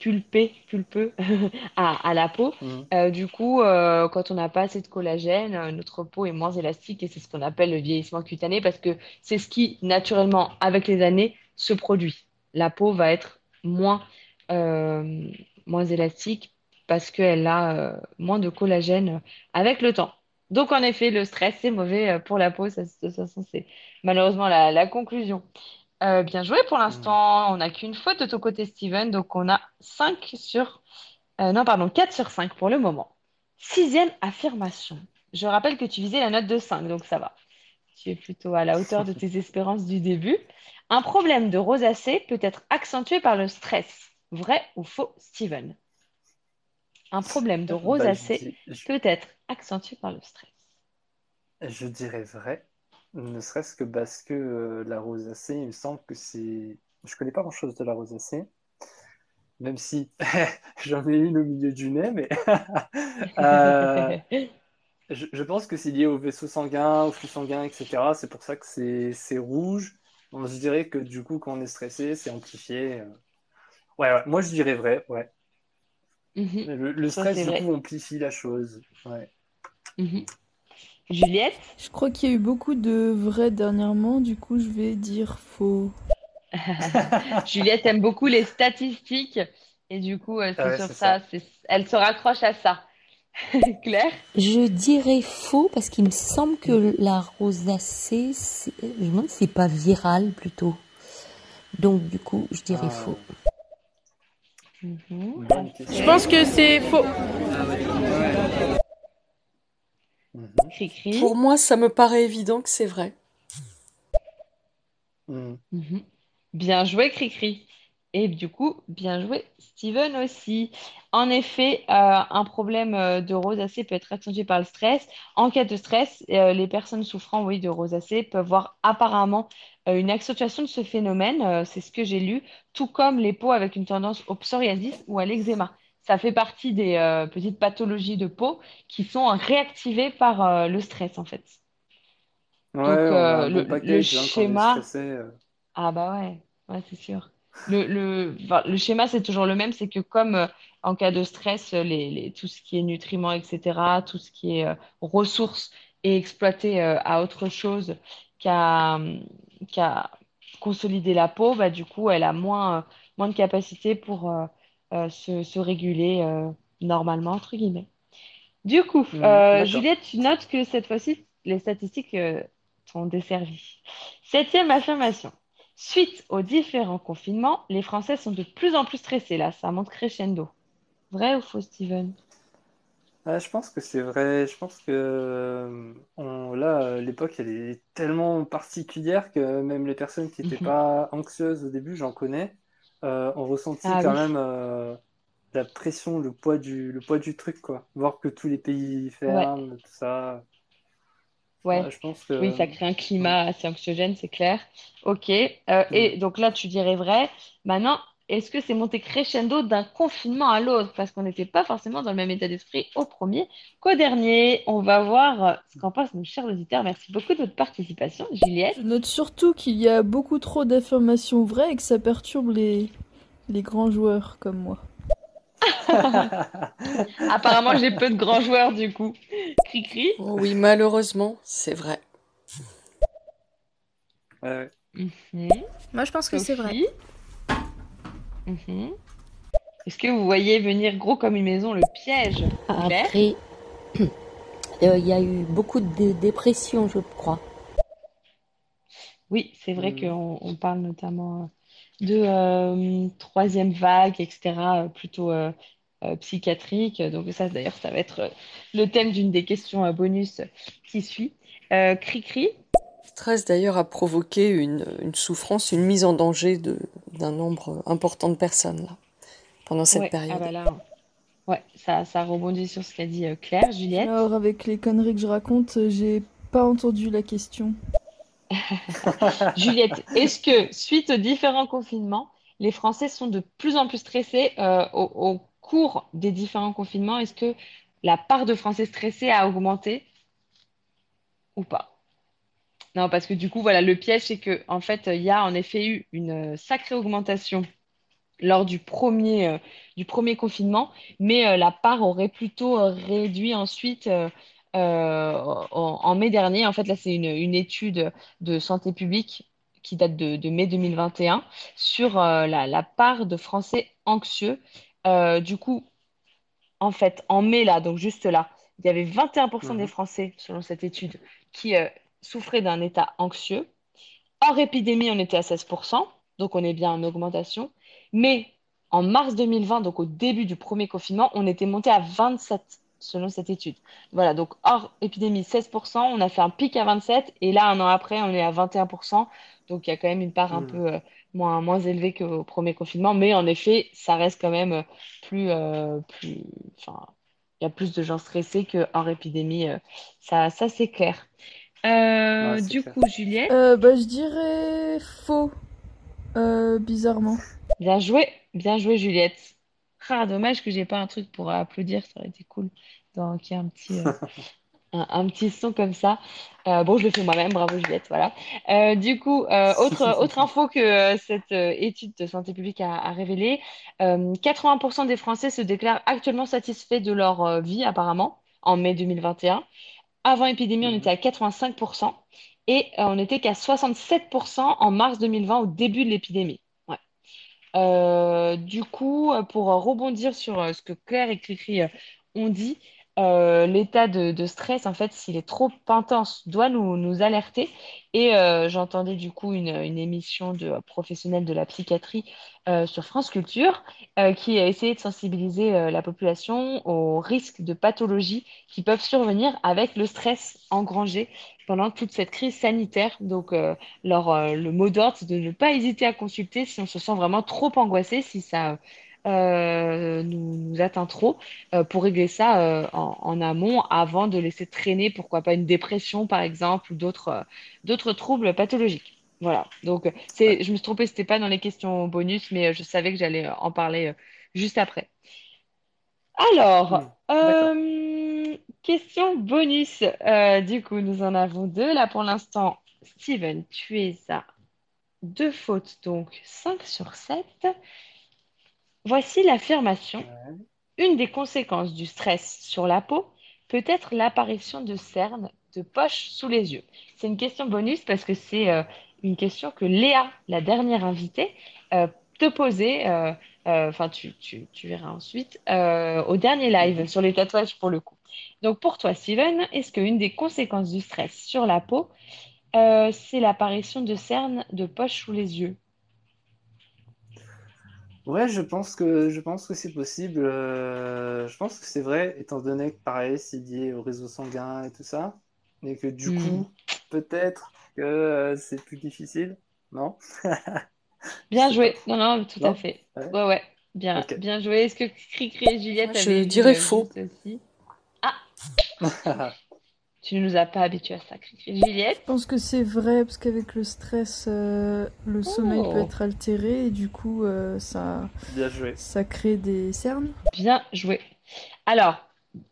pulpé, pulpeux à, à la peau. Mhm. Du coup, quand on n'a pas assez de collagène, notre peau est moins élastique et c'est ce qu'on appelle le vieillissement cutané parce que c'est ce qui, naturellement, avec les années, se produit. La peau va être moins, moins élastique parce qu'elle a moins de collagène avec le temps. Donc, en effet, le stress, c'est mauvais euh, pour la peau. Ça, de toute façon, c'est malheureusement la, la conclusion. Euh, bien joué pour l'instant. On n'a qu'une faute de ton côté, Steven. Donc, on a 5 sur... euh, non, pardon, 4 sur 5 pour le moment. Sixième affirmation. Je rappelle que tu visais la note de 5, donc ça va. Tu es plutôt à la hauteur de tes espérances du début. Un problème de rosacée peut être accentué par le stress. Vrai ou faux, Steven? Un problème de Bah, rosacée je- peut être accentué par le stress. Je dirais vrai, ne serait-ce que parce que euh, la rosacée, il me semble que c'est... Je connais pas grand-chose de la rosacée, même si j'en ai une au milieu du nez, mais euh, je, je pense que c'est lié au vaisseau sanguin, au flux sanguin, etc. C'est pour ça que c'est rouge. Bon, je dirais que du coup, quand on est stressé, c'est amplifié. euh. Ouais, ouais, moi je dirais vrai, ouais. Mhm. Le, le Ça, stress, c'est du vrai. coup, amplifie la chose. Ouais. Mhm. Juliette? Je crois qu'il y a eu beaucoup de vrais dernièrement, du coup je vais dire faux. Juliette aime beaucoup les statistiques et du coup, euh, c'est Ouais, sur ça, elle se raccroche à ça. Claire? Je dirais faux parce qu'il me semble que la rosacée, c'est- je me demande si c'est pas viral plutôt. Donc du coup, je dirais Ah. faux. Mhm. Je pense que c'est faux. Mhm. Pour moi, ça me paraît évident que c'est vrai. Mhm. Bien joué, Cricri. Et du coup, bien joué, Steven aussi. En effet, euh, un problème euh, de rosacée peut être accentué par le stress. En cas de stress, euh, les personnes souffrant, oui, de rosacée peuvent voir apparemment une accentuation de ce phénomène. euh, c'est ce que j'ai lu, tout comme les peaux avec une tendance au psoriasis ou à l'eczéma. Ça fait partie des euh, petites pathologies de peau qui sont réactivées par euh, le stress, en fait. Ouais, Donc, euh, le, schéma. stressé. euh. Ah bah ouais, ouais, c'est sûr. Le, le, enfin, le schéma, c'est toujours le même, c'est que comme euh, en cas de stress, euh, les, les, tout ce qui est nutriments, etc., tout ce qui est euh, ressources est exploité euh, à autre chose qu'à hum, qu'à consolider la peau, bah, du coup, elle a moins, moins de capacité pour euh, euh, se, se réguler euh, normalement, entre guillemets. Du coup, d'accord. Juliette, tu notes que cette fois-ci, les statistiques sont desservies. Septième affirmation. Suite aux différents confinements, les Français sont de plus en plus stressés. Là, ça monte crescendo. Vrai ou faux, Steven? Ah, je pense que c'est vrai. Je pense que euh, on, là, euh, l'époque, elle est tellement particulière que même les personnes qui n'étaient Mhm. pas anxieuses au début, j'en connais, euh, ont ressenti Ah quand oui. même euh, la pression, le poids du, le poids du truc, quoi. Voir que tous les pays Ouais, ferment, tout ça. ouais. Ouais, je pense Oui, que ça crée un ouais. climat assez anxiogène, c'est clair. Ok. Euh, Mm. et donc là, tu dirais vrai. Maintenant, est-ce que c'est monté crescendo d'un confinement à l'autre? Parce qu'on n'était pas forcément dans le même état d'esprit au premier qu'au dernier. On va voir euh, ce qu'en pense nos chers auditeurs. Merci beaucoup de votre participation, Juliette. Je note surtout qu'il y a beaucoup trop d'affirmations vraies et que ça perturbe les, les grands joueurs comme moi. Apparemment, j'ai peu de grands joueurs du coup. Cri-cri. Oh oui, malheureusement, c'est vrai. Ouais, ouais. Mhm. Moi, je pense que c'est vrai. Mhm. Est-ce que vous voyez venir gros comme une maison le piège? Après, euh, il y a eu beaucoup de dé- dépression, je crois. Oui, c'est vrai Mm. qu'on on parle notamment de euh, troisième vague, etc., euh, plutôt euh, euh, psychiatrique. Donc ça, d'ailleurs, ça va être euh, le thème d'une des questions euh, bonus qui suit. Euh, Cri-cri, Stress d'ailleurs a provoqué une, une souffrance, une mise en danger d'un nombre important de personnes là, pendant cette ouais, ah période. bah là, ouais, ça, ça rebondit sur ce qu'a dit euh, Claire, Juliette. Alors, avec les conneries que je raconte, euh, j'ai pas entendu la question. Juliette, est-ce que suite aux différents confinements, les Français sont de plus en plus stressés euh, au, au cours des différents confinements? Est-ce que la part de Français stressés a augmenté ou pas? Non, parce que du coup, voilà, le piège, c'est que en fait, il y a en effet eu une euh, sacrée augmentation lors du premier, euh, du premier confinement, mais euh, la part aurait plutôt euh, réduit ensuite en, en mai dernier. En fait, là, c'est une, une étude de santé publique qui date de, de mai 2021 sur la, la part de Français anxieux. Du coup, en fait, en mai, là, donc juste là, il y avait 21% des Mhm. Français, selon cette étude, qui souffraient d'un état anxieux. Hors épidémie, on était à 16%, donc on est bien en augmentation. Mais en mars 2020, donc au début du premier confinement, on était monté à 27 selon cette étude. Voilà, donc hors épidémie, 16%, on a fait un pic à 27 et là, un an après, on est à 21%. Donc il y a quand même une part un Mhm. peu euh, moins, moins élevée qu'au premier confinement. Mais en effet, ça reste quand même euh, plus, euh, plus, il y a plus de gens stressés que hors épidémie. euh, ça, ça c'est clair. Euh, du clair. coup, Juliette. Euh, bah, je dirais faux, euh, bizarrement. Bien joué, bien joué Juliette. Ah, dommage que j'ai pas un truc pour applaudir, ça aurait été cool. Donc, il y a un petit, euh, un, un petit son comme ça. Euh, bon, je le fais moi-même, bravo Juliette, voilà. Euh, du coup, euh, autre, autre info que euh, cette euh, étude de santé publique a, a révélé, euh, 80% des Français se déclarent actuellement satisfaits de leur euh, vie, apparemment, en mai 2021. Avant épidémie, on était Mhm. à 85% et euh, on n'était qu'à 67% en mars 2020, au début de l'épidémie. Ouais. Euh, du coup, euh, pour euh, rebondir sur euh, ce que Claire et Cricri euh, ont dit, euh, l'état de, stress, en fait, s'il est trop intense, doit nous, nous alerter. Et euh, j'entendais du coup une, une émission de professionnels de la psychiatrie euh, sur France Culture qui a essayé de sensibiliser la population aux risques de pathologies qui peuvent survenir avec le stress engrangé pendant toute cette crise sanitaire. Donc, le mot d'ordre, c'est de ne pas hésiter à consulter si on se sent vraiment trop angoissé, si ça euh, nous, nous atteint trop, euh, pour régler ça euh, en, en amont avant de laisser traîner, pourquoi pas une dépression par exemple, ou d'autres d'autres troubles pathologiques. Voilà, donc c'est, je me suis trompée, c'était pas dans les questions bonus, mais je savais que j'allais en parler juste après. Alors, Hmm. Question bonus. Du coup, nous en avons deux. Là, pour l'instant, Steven, tu es à deux fautes, donc 5 sur 7. Voici l'affirmation. Une des conséquences du stress sur la peau peut être l'apparition de cernes, de poches sous les yeux. C'est une question bonus parce que c'est euh, une question que Léa, la dernière invitée, euh, te posait, euh, euh, enfin tu, tu, tu verras ensuite, au dernier live sur les tatouages pour le coup. Donc pour toi, Steven, est-ce qu'une des conséquences du stress sur la peau, c'est l'apparition de cernes, de poches sous les yeux? Ouais, je pense que je pense que c'est possible. euh, je pense que c'est vrai, étant donné que pareil, c'est lié au réseau sanguin et tout ça, et que du Hmm. coup, peut-être que euh, c'est plus difficile, non? Je Bien joué. Non, non, tout à fait. Ouais. Ouais, ouais. Bien, bien joué. Est-ce que Cricri et Juliette Je avaient vu dirais faux. aussi? Ah, tu ne nous as pas habitués à ça. Juliette? Je pense que c'est vrai parce qu'avec le stress, euh, le sommeil peut Oh, être altéré et du coup, euh, ça, Bien joué. ça crée des cernes. bien joué. Alors,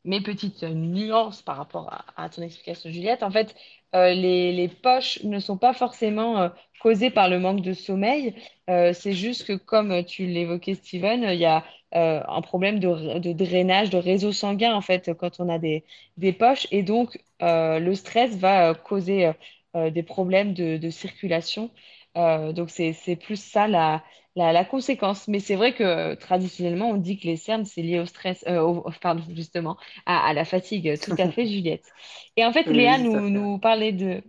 mes petites nuances par rapport à, à ton explication, Juliette. En fait, euh, les, les poches ne sont pas forcément causées par le manque de sommeil. Euh, c'est juste que, comme tu l'évoquais, Steven, il y a euh, un problème de, de drainage, de réseau sanguin, en fait, quand on a des, des poches. Et donc, euh, le stress va causer des problèmes de, de circulation. Donc, c'est, plus ça la, la, la conséquence. Mais c'est vrai que traditionnellement, on dit que les cernes, c'est lié au stress, au- pardon, justement, à, à la fatigue. Tout à fait, Juliette. Et en fait, Léa Oui, nous parlait de,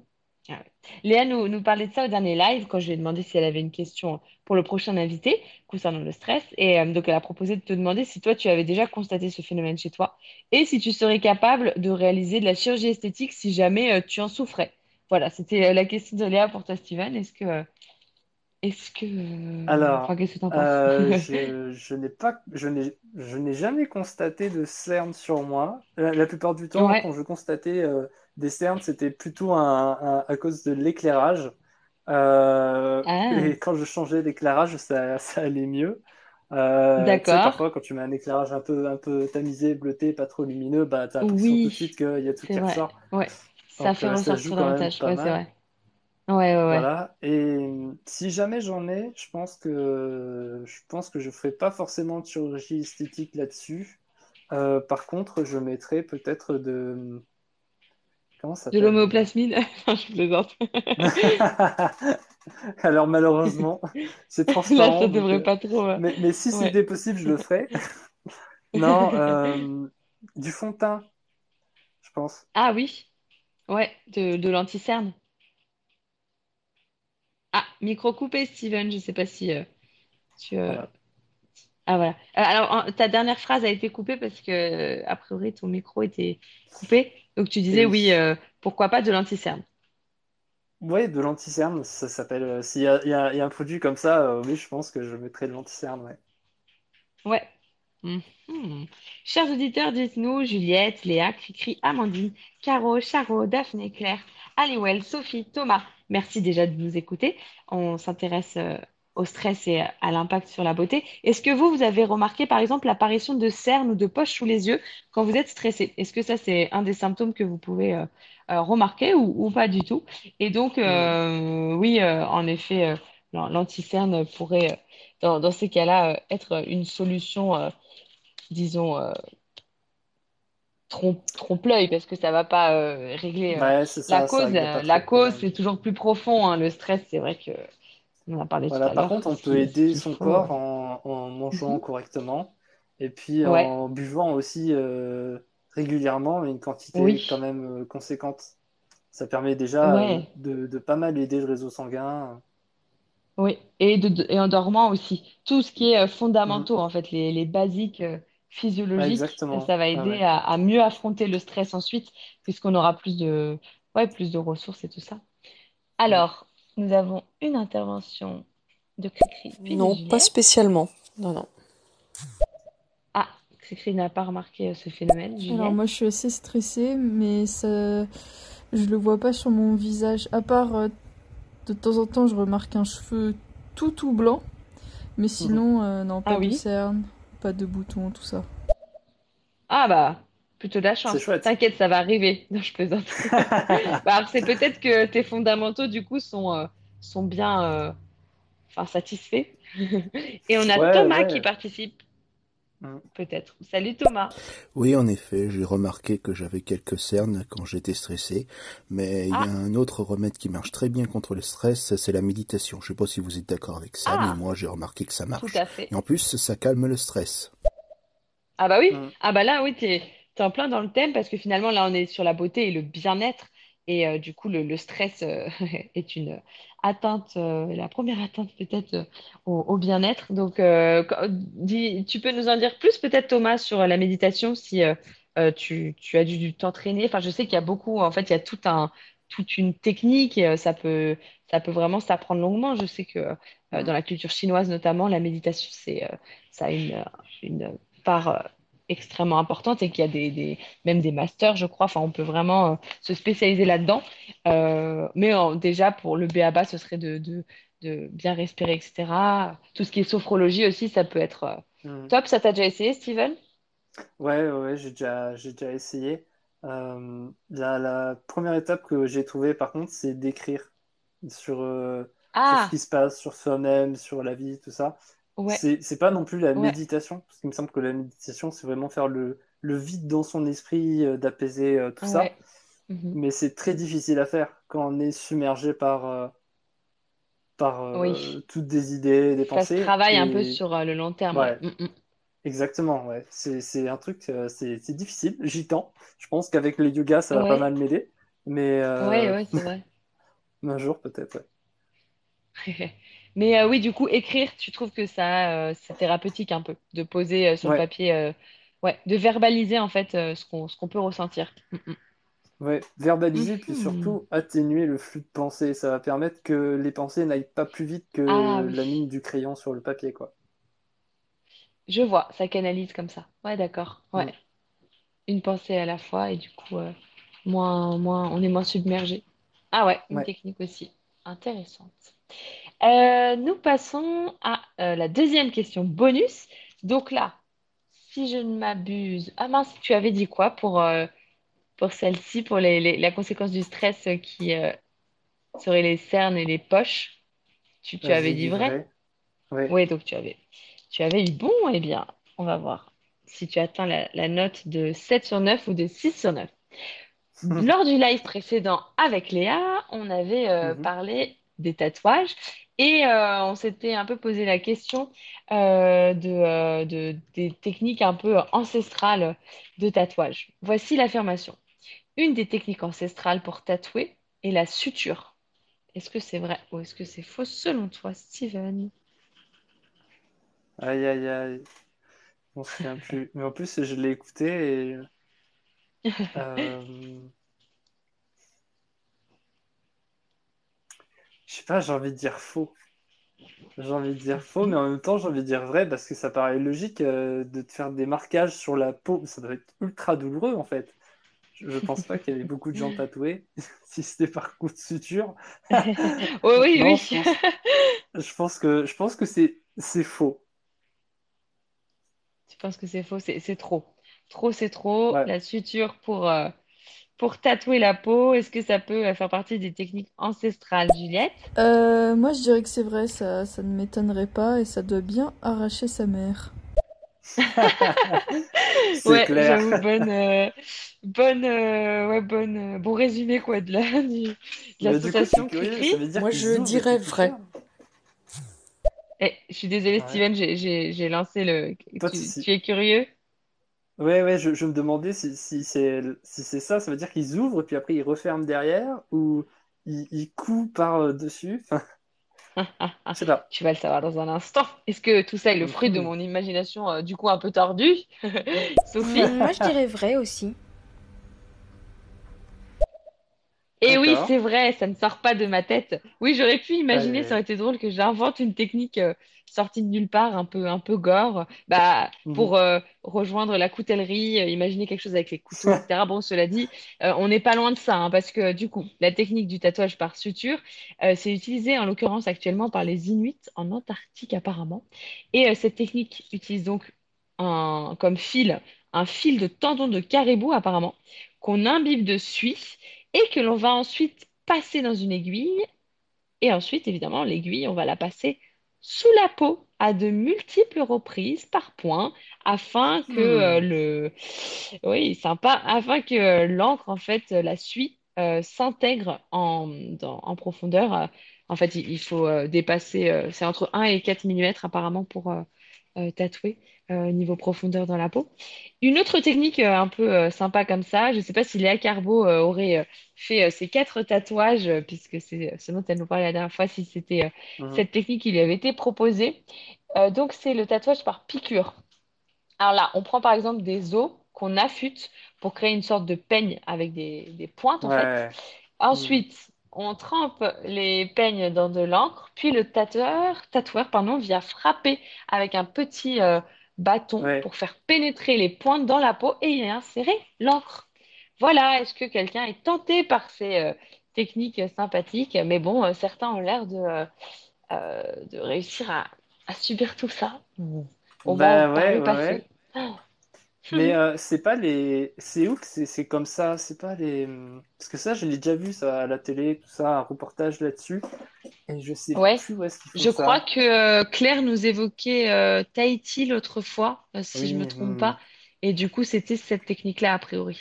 ah ouais. Léa nous, nous parlait de ça au dernier live quand je lui ai demandé si elle avait une question pour le prochain invité concernant le stress. Et euh, donc, elle a proposé de te demander si toi, tu avais déjà constaté ce phénomène chez toi et si tu serais capable de réaliser de la chirurgie esthétique si jamais euh, tu en souffrais. Voilà, c'était euh, la question de Léa pour toi, Steven. Est-ce que. Est-ce que. Alors, Enfin, qu'est-ce que t'en penses? je, je n'ai pas, je n'ai, je n'ai jamais constaté de cernes sur moi. La, la plupart du temps, Ouais. quand je constatais des cernes, c'était plutôt un- un- à cause de l'éclairage. Euh, Ah, et quand je changeais d'éclairage, ça, ça allait mieux. Euh, d'accord. parfois, quand tu mets un éclairage un peu, un peu tamisé, bleuté, pas trop lumineux, bah, t'as l'impression tout de suite qu'il y a tout qui vrai. ressort. Ouais, ça Donc, fait euh, ressortir davantage. Ouais, c'est mal. vrai. Ouais, ouais, ouais. Voilà. Et euh, si jamais j'en ai, je pense que je pense que je ferai pas forcément de chirurgie esthétique là-dessus. Euh, par contre, je mettrai peut-être de comment ça De l'homéoplasmine? Je plaisante. Alors malheureusement, c'est Là, transparent, ça devrait euh, pas trop. euh, mais, mais si Ouais. c'était possible, je le ferais. Non, euh, du fond de teint, je pense. Ah oui, ouais, de, de l'anti-cerne. Ah, micro coupé, Steven. Je sais pas si euh, tu. euh, Voilà. Ah voilà. Alors, ta dernière phrase a été coupée parce que, a priori, ton micro était coupé. Donc, tu disais, oui, oui. euh, pourquoi pas de l'anti-cerne? Ouais, de l'anti-cerne, ça s'appelle. euh, S'il y a, y y un produit comme ça, euh, oui, je pense que je mettrai de l'anti-cerne, ouais. Ouais. Mhm. Chers auditeurs, dites-nous, Juliette, Léa, Cricri, Amandine, Caro, Charo, Daphné, Claire, Aliwell, Sophie, Thomas, merci déjà de nous écouter. On s'intéresse euh, au stress et à l'impact sur la beauté. Est-ce que vous, vous avez remarqué par exemple l'apparition de cernes ou de poches sous les yeux quand vous êtes stressé? Est-ce que ça, c'est un des symptômes que vous pouvez euh, euh, remarquer ou, ou pas du tout? Et donc, euh, oui, euh, en effet, l'an- l'anti-cerne pourrait, dans, dans ces cas-là, être une solution. disons, trompe, trompe-l'œil parce que ça va pas euh, régler euh, Ouais, la ça cause. la cause, c'est toujours plus profond. hein. Le stress, c'est vrai que on en a parlé tout Voilà, à par contre, on peut aider son corps euh, en, en mangeant mhm. correctement et puis Ouais, en buvant aussi euh, régulièrement une quantité oui, quand même euh, conséquente. Ça permet déjà euh, ouais, de, de pas mal aider le réseau sanguin. oui. Et, de, et en dormant aussi. Tout ce qui est Mhm. fondamentaux, en fait, les, les basiques Ouais, physiologiques, ça va Ouais, aider à, à mieux affronter le stress ensuite, puisqu'on aura plus de, ouais, plus de ressources et tout ça. Mhm. Alors, nous avons une intervention de Cricri, Non, pas spécialement. Non, non. Ah, Cricri n'a pas remarqué euh, ce phénomène. Alors moi je suis assez stressée, mais ça, je le vois pas sur mon visage. À part euh, de temps en temps, je remarque un cheveu tout tout blanc, mais Mhm. sinon euh, non, Ah pas de oui? cernes, pas de boutons, tout ça. Ah bah, plutôt de la chance. T'inquiète, ça va arriver. Non, je plaisante. Bah, c'est peut-être que tes fondamentaux, du coup, sont, euh, sont bien euh, enfin, satisfaits. Et on a Ouais, Thomas qui participe, Mhm. peut-être. Salut Thomas. Oui, en effet, j'ai remarqué que j'avais quelques cernes quand j'étais stressé, mais il y a Ah, un autre remède qui marche très bien contre le stress, c'est la méditation. Je sais pas si vous êtes d'accord avec ça, mais ah, moi j'ai remarqué que ça tout marche. à fait. Et en plus, ça calme le stress. Ah bah oui, Mhm. ah bah là oui, t'es, en plein dans le thème parce que finalement là on est sur la beauté et le bien-être et euh, du coup le, stress euh, est une atteinte, euh, la première atteinte peut-être au, bien-être. Donc tu peux nous en dire plus peut-être Thomas sur la méditation si tu, as dû, t'entraîner. Enfin je sais qu'il y a beaucoup, en fait il y a tout un, toute une technique ça peut, ça peut vraiment s'apprendre longuement. Je sais que dans la culture chinoise notamment la méditation c'est, ça a une, une part extrêmement importante et qu'il y a des, des- même des masters, je crois. Enfin, on peut vraiment euh, se spécialiser là-dedans. Euh, mais euh, déjà, pour le B.A.-ba, ce serait de, de, de bien respirer, etc. Tout ce qui est sophrologie aussi, ça peut être euh, Mhm. top. Ça t'a déjà essayé, Steven? Ouais, ouais, j'ai déjà, déjà essayé. La, la première étape que j'ai trouvée, par contre, c'est d'écrire sur, sur ce Ah, qui se passe, sur soi-même, sur la vie, tout ça. Ouais, C'est, c'est pas non plus la ouais, méditation, parce qu'il me semble que la méditation, c'est vraiment faire le, le vide dans son esprit, euh, d'apaiser euh, tout ça. Mhm. Mais c'est très difficile à faire quand on est submergé par, euh, par Oui, toutes des idées, des ça pensées. travaille un peu Et sur le long terme, Mm, mm. exactement, ouais. C'est, c'est un truc, c'est, c'est difficile. J'y tends. Je pense qu'avec le yoga, ça va pas mal m'aider. Mais, ouais, ouais, c'est vrai. Un jour, peut-être, ouais. Mais euh, oui, du coup, écrire, tu trouves que ça, euh, c'est thérapeutique un peu, de poser euh, sur le papier, euh, ouais, de verbaliser en fait euh, ce qu'on ce qu'on peut ressentir. Mm, mm. ouais. Verbaliser, puis Mhm. surtout atténuer le flux de pensée. Ça va permettre que les pensées n'aillent pas plus vite Ah que oui, la ligne du crayon sur le papier, quoi. je vois, ça canalise comme ça. Ouais, d'accord. Mm. Ouais, une pensée à la fois et du coup, euh, moins, moins, on est moins submergé. Ah ouais, une Ouais. technique aussi intéressante. Euh, nous passons à euh, la deuxième question bonus. Donc là, si je ne m'abuse, ah mince, tu avais dit quoi pour, euh, pour celle-ci, pour les, les- la conséquence du stress qui serait les cernes et les poches? Tu, tu avais dit vrai? vrai. Ouais. Oui, donc tu avais, tu avais eu bon. Eh bien, on va voir si tu atteins la, la note de 7 sur 9 ou de 6 sur 9. Lors du live précédent avec Léa, on avait euh, Mhm. parlé des tatouages et euh, on s'était un peu posé la question euh, de, euh, de- des techniques un peu ancestrales de tatouage. Voici l'affirmation. Une des techniques ancestrales pour tatouer est la suture. Est-ce que c'est vrai ou est-ce que c'est faux selon toi, Steven? Aïe, aïe, aïe. On se souvient plus. Mais en plus, je l'ai écouté et... euh, Je sais pas, j'ai envie de dire faux. J'ai envie de dire faux, mais en même temps, j'ai envie de dire vrai parce que ça paraît logique euh, de te faire des marquages sur la peau. Ça doit être ultra douloureux en fait. Je, je pense pas qu'il y avait beaucoup de gens tatoués, si c'était par coup de suture. Oui, oui, Non, je oui. pense, je pense que, je pense que c'est, c'est faux. Tu penses que c'est faux? C'est c'est trop. Trop, c'est trop. Ouais. La suture pour, euh, pour tatouer la peau, est-ce que ça peut euh, faire partie des techniques ancestrales, Juliette? Euh, moi, je dirais que c'est vrai, ça, ça ne m'étonnerait pas et ça doit bien arracher sa mère. C'est Ouais, clair. j'avoue, bonne, euh, bonne, euh, ouais, bonne, euh, bon résumé quoi de la, du- de l'association Moi, je dirais vrai. Eh, je suis désolée, Ouais. Steven, j'ai j'ai- j'ai lancé le. Tu es curieux? Ouais, ouais, je, je me demandais si, si c'est si c'est ça, ça veut dire qu'ils ouvrent et puis après ils referment derrière ou ils, ils coupent par-dessus. Enfin, je sais pas. Tu vas le savoir dans un instant. Est-ce que tout ça est le fruit de mon imagination, euh, du coup, un peu tordue? Sophie? Moi, je dirais vrai aussi. Et oui, c'est vrai, ça ne sort pas de ma tête. Oui, j'aurais pu imaginer, ça aurait été drôle que j'invente une technique euh, sortie de nulle part, un peu, un peu gore, bah, Mhm. pour euh, rejoindre la coutellerie, euh, imaginer quelque chose avec les couteaux, etc. Bon, cela dit, on n'est pas loin de ça, hein, parce que du coup, la technique du tatouage par suture, c'est utilisé en l'occurrence actuellement par les Inuits en Antarctique apparemment. Et cette technique utilise donc un, comme fil, un fil de tendon de caribou apparemment, qu'on imbibe de suie et que l'on va ensuite passer dans une aiguille. Et ensuite, évidemment, l'aiguille, on va la passer sous la peau à de multiples reprises par point afin que euh, Hmm. le... Oui, sympa, afin que euh, l'encre, en fait, euh, la suie, euh, s'intègre en, dans- en profondeur. Euh, En fait, il, il faut euh, dépasser, euh, c'est entre 1 et 4 millimètres apparemment pour euh, tatouer euh, niveau profondeur dans la peau. Une autre technique euh, un peu sympa comme ça, je ne sais pas si Léa Carbo aurait fait ces quatre tatouages, puisque c'est ce dont elle nous parlait la dernière fois, si c'était Mhm. cette technique qui lui avait été proposée. Donc, c'est le tatouage par piqûre. Alors là, on prend par exemple des os qu'on affûte pour créer une sorte de peigne avec des, des pointes en fait. Ensuite, on trempe les peignes dans de l'encre, puis le tatoueur, tatoueur pardon, vient frapper avec un petit euh, bâton Ouais. pour faire pénétrer les pointes dans la peau et y insérer l'encre. Voilà, est-ce que quelqu'un est tenté par ces euh, techniques sympathiques? Mais bon, euh, certains ont l'air de, de réussir à, à subir tout ça. On va en Bah ouais, parler ouais, passé. Mais euh, c'est pas les. C'est où que c'est comme ça? C'est pas les. Parce que ça, je l'ai déjà vu ça à la télé, tout ça, un reportage là-dessus. Et je sais Ouais, plus où est-ce qu'ils je crois ça. que euh, Claire nous évoquait euh, Tahiti l'autre fois, si je me Oui, trompe pas. Et du coup, c'était cette technique-là, a priori.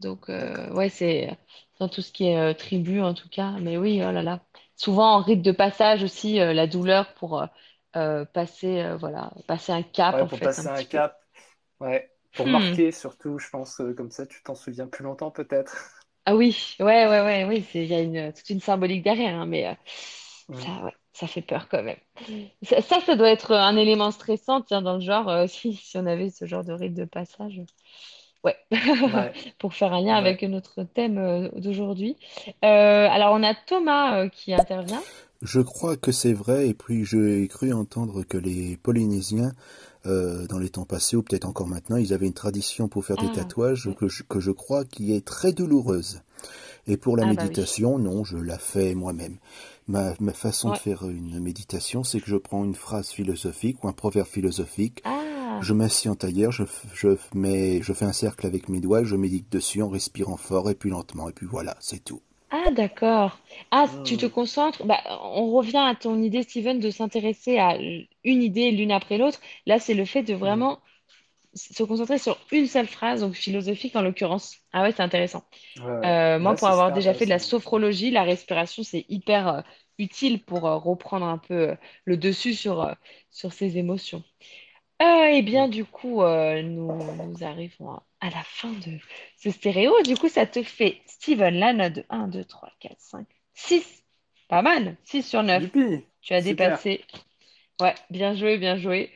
Donc, ouais, c'est dans tout ce qui est tribu, en tout cas. Mais oui, oh là là. Souvent, en rite de passage aussi, la douleur pour passer, voilà, passer un cap, Ouais, en pour fait, passer un peu. cap. Ouais. Pour Hmm. marquer surtout, je pense, euh, comme ça, tu t'en souviens plus longtemps peut-être. Ah oui, ouais, ouais, ouais, oui, il y a une, toute une symbolique derrière, hein, mais euh, Mm. ça, ouais, ça fait peur quand même. Ça, ça, ça doit être un élément stressant, tiens, dans le genre, euh, si, si on avait ce genre de rite de passage. Ouais, Ouais, pour faire un lien ouais. avec notre thème euh, d'aujourd'hui. Euh, alors, on a Thomas euh, qui intervient. Je crois que c'est vrai, et puis j'ai cru entendre que les Polynésiens, euh, dans les temps passés, ou peut-être encore maintenant, ils avaient une tradition pour faire des Ah, tatouages ouais. que je, que je crois qui est très douloureuse. Et pour la Ah bah oui. méditation, non, je la fais moi-même. Ma, ma façon de faire une méditation, c'est que je prends une phrase philosophique ou un proverbe philosophique, Ah, je m'assieds en tailleur, je, f- je, f- mets, je fais un cercle avec mes doigts, je médite dessus en respirant fort et puis lentement, et puis voilà, c'est tout. Ah, d'accord. Ah, tu te Mm. concentres. Bah, on revient à ton idée, Steven, de s'intéresser à une idée l'une après l'autre. Là, c'est le fait de Mm. vraiment se concentrer sur une seule phrase, donc philosophique en l'occurrence. Ah ouais, c'est intéressant. Ouais, ouais. Euh, moi, Ouais, pour c'est avoir super déjà fait de la intéressant. sophrologie, la respiration, c'est hyper euh, utile pour euh, reprendre un peu euh, le dessus sur, euh, sur ses émotions. Euh, eh bien, Mm. du coup, euh, nous, nous arrivons à, à la fin de ce stéréo. Du coup, ça te fait, Steven, la note de 1, 2, 3, 4, 5, 6. Pas mal. 6 sur 9. Youpi! Tu as Super. dépassé. Ouais, bien joué, bien joué.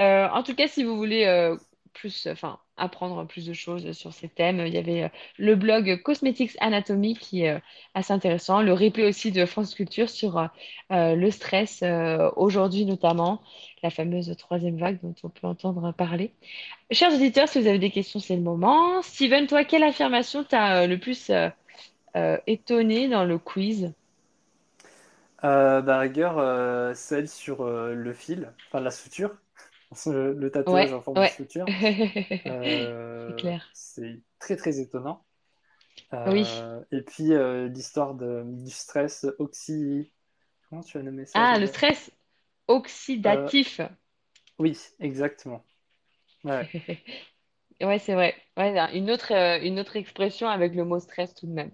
Euh, en tout cas, si vous voulez euh, plus, enfin, apprendre plus de choses sur ces thèmes, il y avait euh, le blog Cosmetics Anatomy qui est euh, assez intéressant, le replay aussi de France Culture sur euh, le stress aujourd'hui notamment, la fameuse troisième vague dont on peut entendre parler. Chers auditeurs, si vous avez des questions, c'est le moment. Steven, toi, quelle affirmation t'as le plus étonné dans le quiz? Euh, bah, rigueur, celle sur le fil, enfin la suture, le tatouage Ouais, en forme de ouais. suture, C'est euh, clair. c'est très très étonnant. Oui. Euh, et puis euh, l'histoire de, du stress oxy... Comment tu as nommé ça Ah, le stress Euh, oxydatif. oui, exactement. Ouais. Ouais, c'est vrai. Ouais, une autre, euh, une autre expression avec le mot stress tout de même.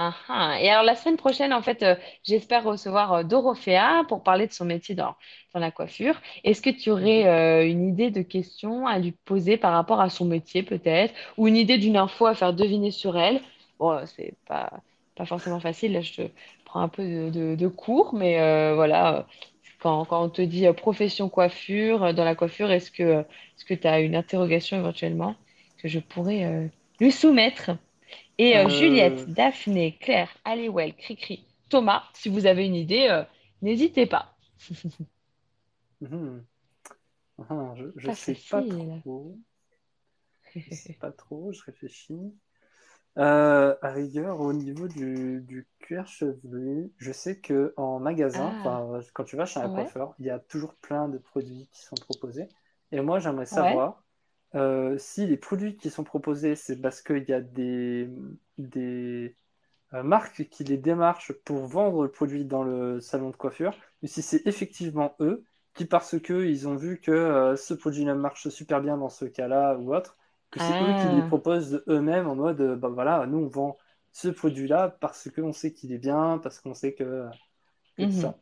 Ah, ah. Et alors la semaine prochaine, en fait, euh, j'espère recevoir euh, Dorothea pour parler de son métier dans, dans la coiffure. Est-ce que tu aurais Mhm. euh, une idée de question à lui poser par rapport à son métier peut-être, ou une idée d'une info à faire deviner sur elle? Bon, euh, c'est pas, pas forcément facile, là je te prends un peu de, de, de cours, mais voilà, quand, quand on te dit profession coiffure, dans la coiffure, est-ce que, est-ce que tu as une interrogation éventuellement que je pourrais lui soumettre? Et euh, Euh, Juliette, Daphné, Claire, Aliwell, Cricri, Thomas, si vous avez une idée, euh, n'hésitez pas. mhm. Ah, je, Pas sais pas trop. Je sais pas trop, je réfléchis. Euh, à rigueur, au niveau du, du cuir chevelu, je sais que en magasin, Ah, quand tu vas chez un ouais, coiffeur, il y a toujours plein de produits qui sont proposés. Et moi, j'aimerais savoir euh, si les produits qui sont proposés, c'est parce qu'il y a des, des euh, marques qui les démarchent pour vendre le produit dans le salon de coiffure, ou si c'est effectivement eux qui, parce qu'ils ont vu que euh, ce produit-là marche super bien dans ce cas-là ou autre, que c'est eux qui les Ah, proposent eux-mêmes en mode, bah voilà, nous on vend ce produit-là parce qu'on sait qu'il est bien, parce qu'on sait que, mhm. ça.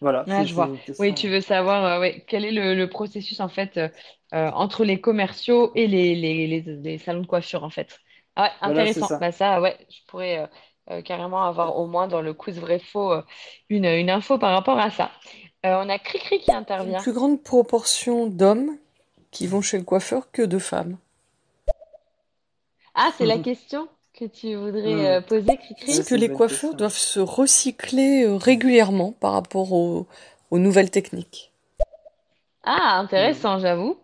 Voilà, Ah, je vois. une Oui, tu veux savoir euh, ouais, quel est le, le processus en fait euh, euh, entre les commerciaux et les, les, les, les salons de coiffure en fait? Ah ouais, Voilà, intéressant. ça. Bah ça, ouais, je pourrais euh, euh, carrément avoir au moins dans le quiz vrai-faux euh, une, une info par rapport à ça. Euh, on a Cricri qui Une intervient. plus grande proportion d'hommes qui vont chez le coiffeur que de femmes. Ah, c'est la question? Que tu voudrais euh, Hmm. poser, Ouais, Cricri? Est-ce que une les coiffeurs question. doivent se recycler euh, régulièrement par rapport aux, aux nouvelles techniques? Ah, intéressant, j'avoue.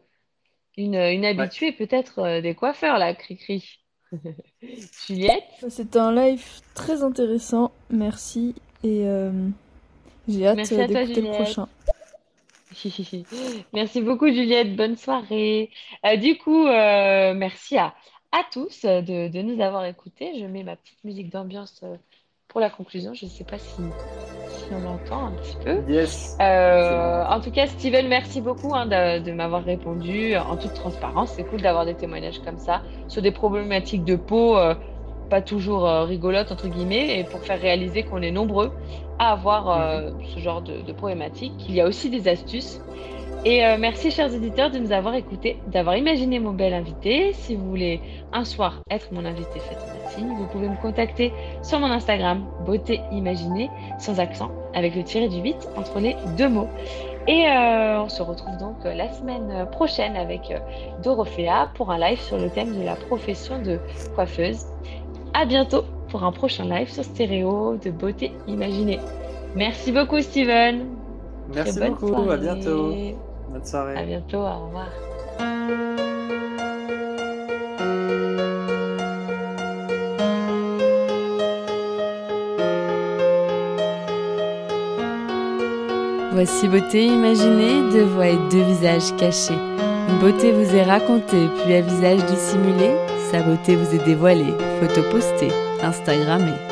Une, une Ouais. habituée peut-être euh, des coiffeurs, là, Cricri. Juliette? C'est un live très intéressant, merci. Et euh, j'ai hâte Merci euh, à toi, d'écouter le prochain. Merci beaucoup, Juliette. Bonne soirée. Euh, du coup, euh, merci à, à tous euh, de, de nous avoir écoutés. Je mets ma petite musique d'ambiance euh, pour la conclusion. Je ne sais pas si, si on l'entend un petit peu. Yes, Euh, en tout cas, Steven, merci beaucoup hein, de, de m'avoir répondu en toute transparence. C'est cool d'avoir des témoignages comme ça sur des problématiques de peau euh, pas toujours euh, rigolotes, entre guillemets, et pour faire réaliser qu'on est nombreux à avoir Mhm. euh, ce genre de, de problématiques, qu'il y a aussi des astuces. Et euh, merci, chers auditeurs, de nous avoir écoutés, d'avoir imaginé mon bel invité. Si vous voulez un soir être mon invité, faites-moi signe. Vous pouvez me contacter sur mon Instagram, beauté imaginée, sans accent, avec le tiré du 8 entre les deux mots. Et euh, on se retrouve donc euh, la semaine prochaine avec Dorothea pour un live sur le thème de la profession de coiffeuse. À bientôt pour un prochain live sur stéréo de beauté imaginée. Merci beaucoup, Steven. Merci beaucoup, à bientôt. Bonne soirée. À bientôt, au revoir. Voici Beauté imaginée, deux voix et deux visages cachés. Une beauté vous est racontée, puis un visage dissimulé. Sa beauté vous est dévoilée, photo postée, Instagrammée.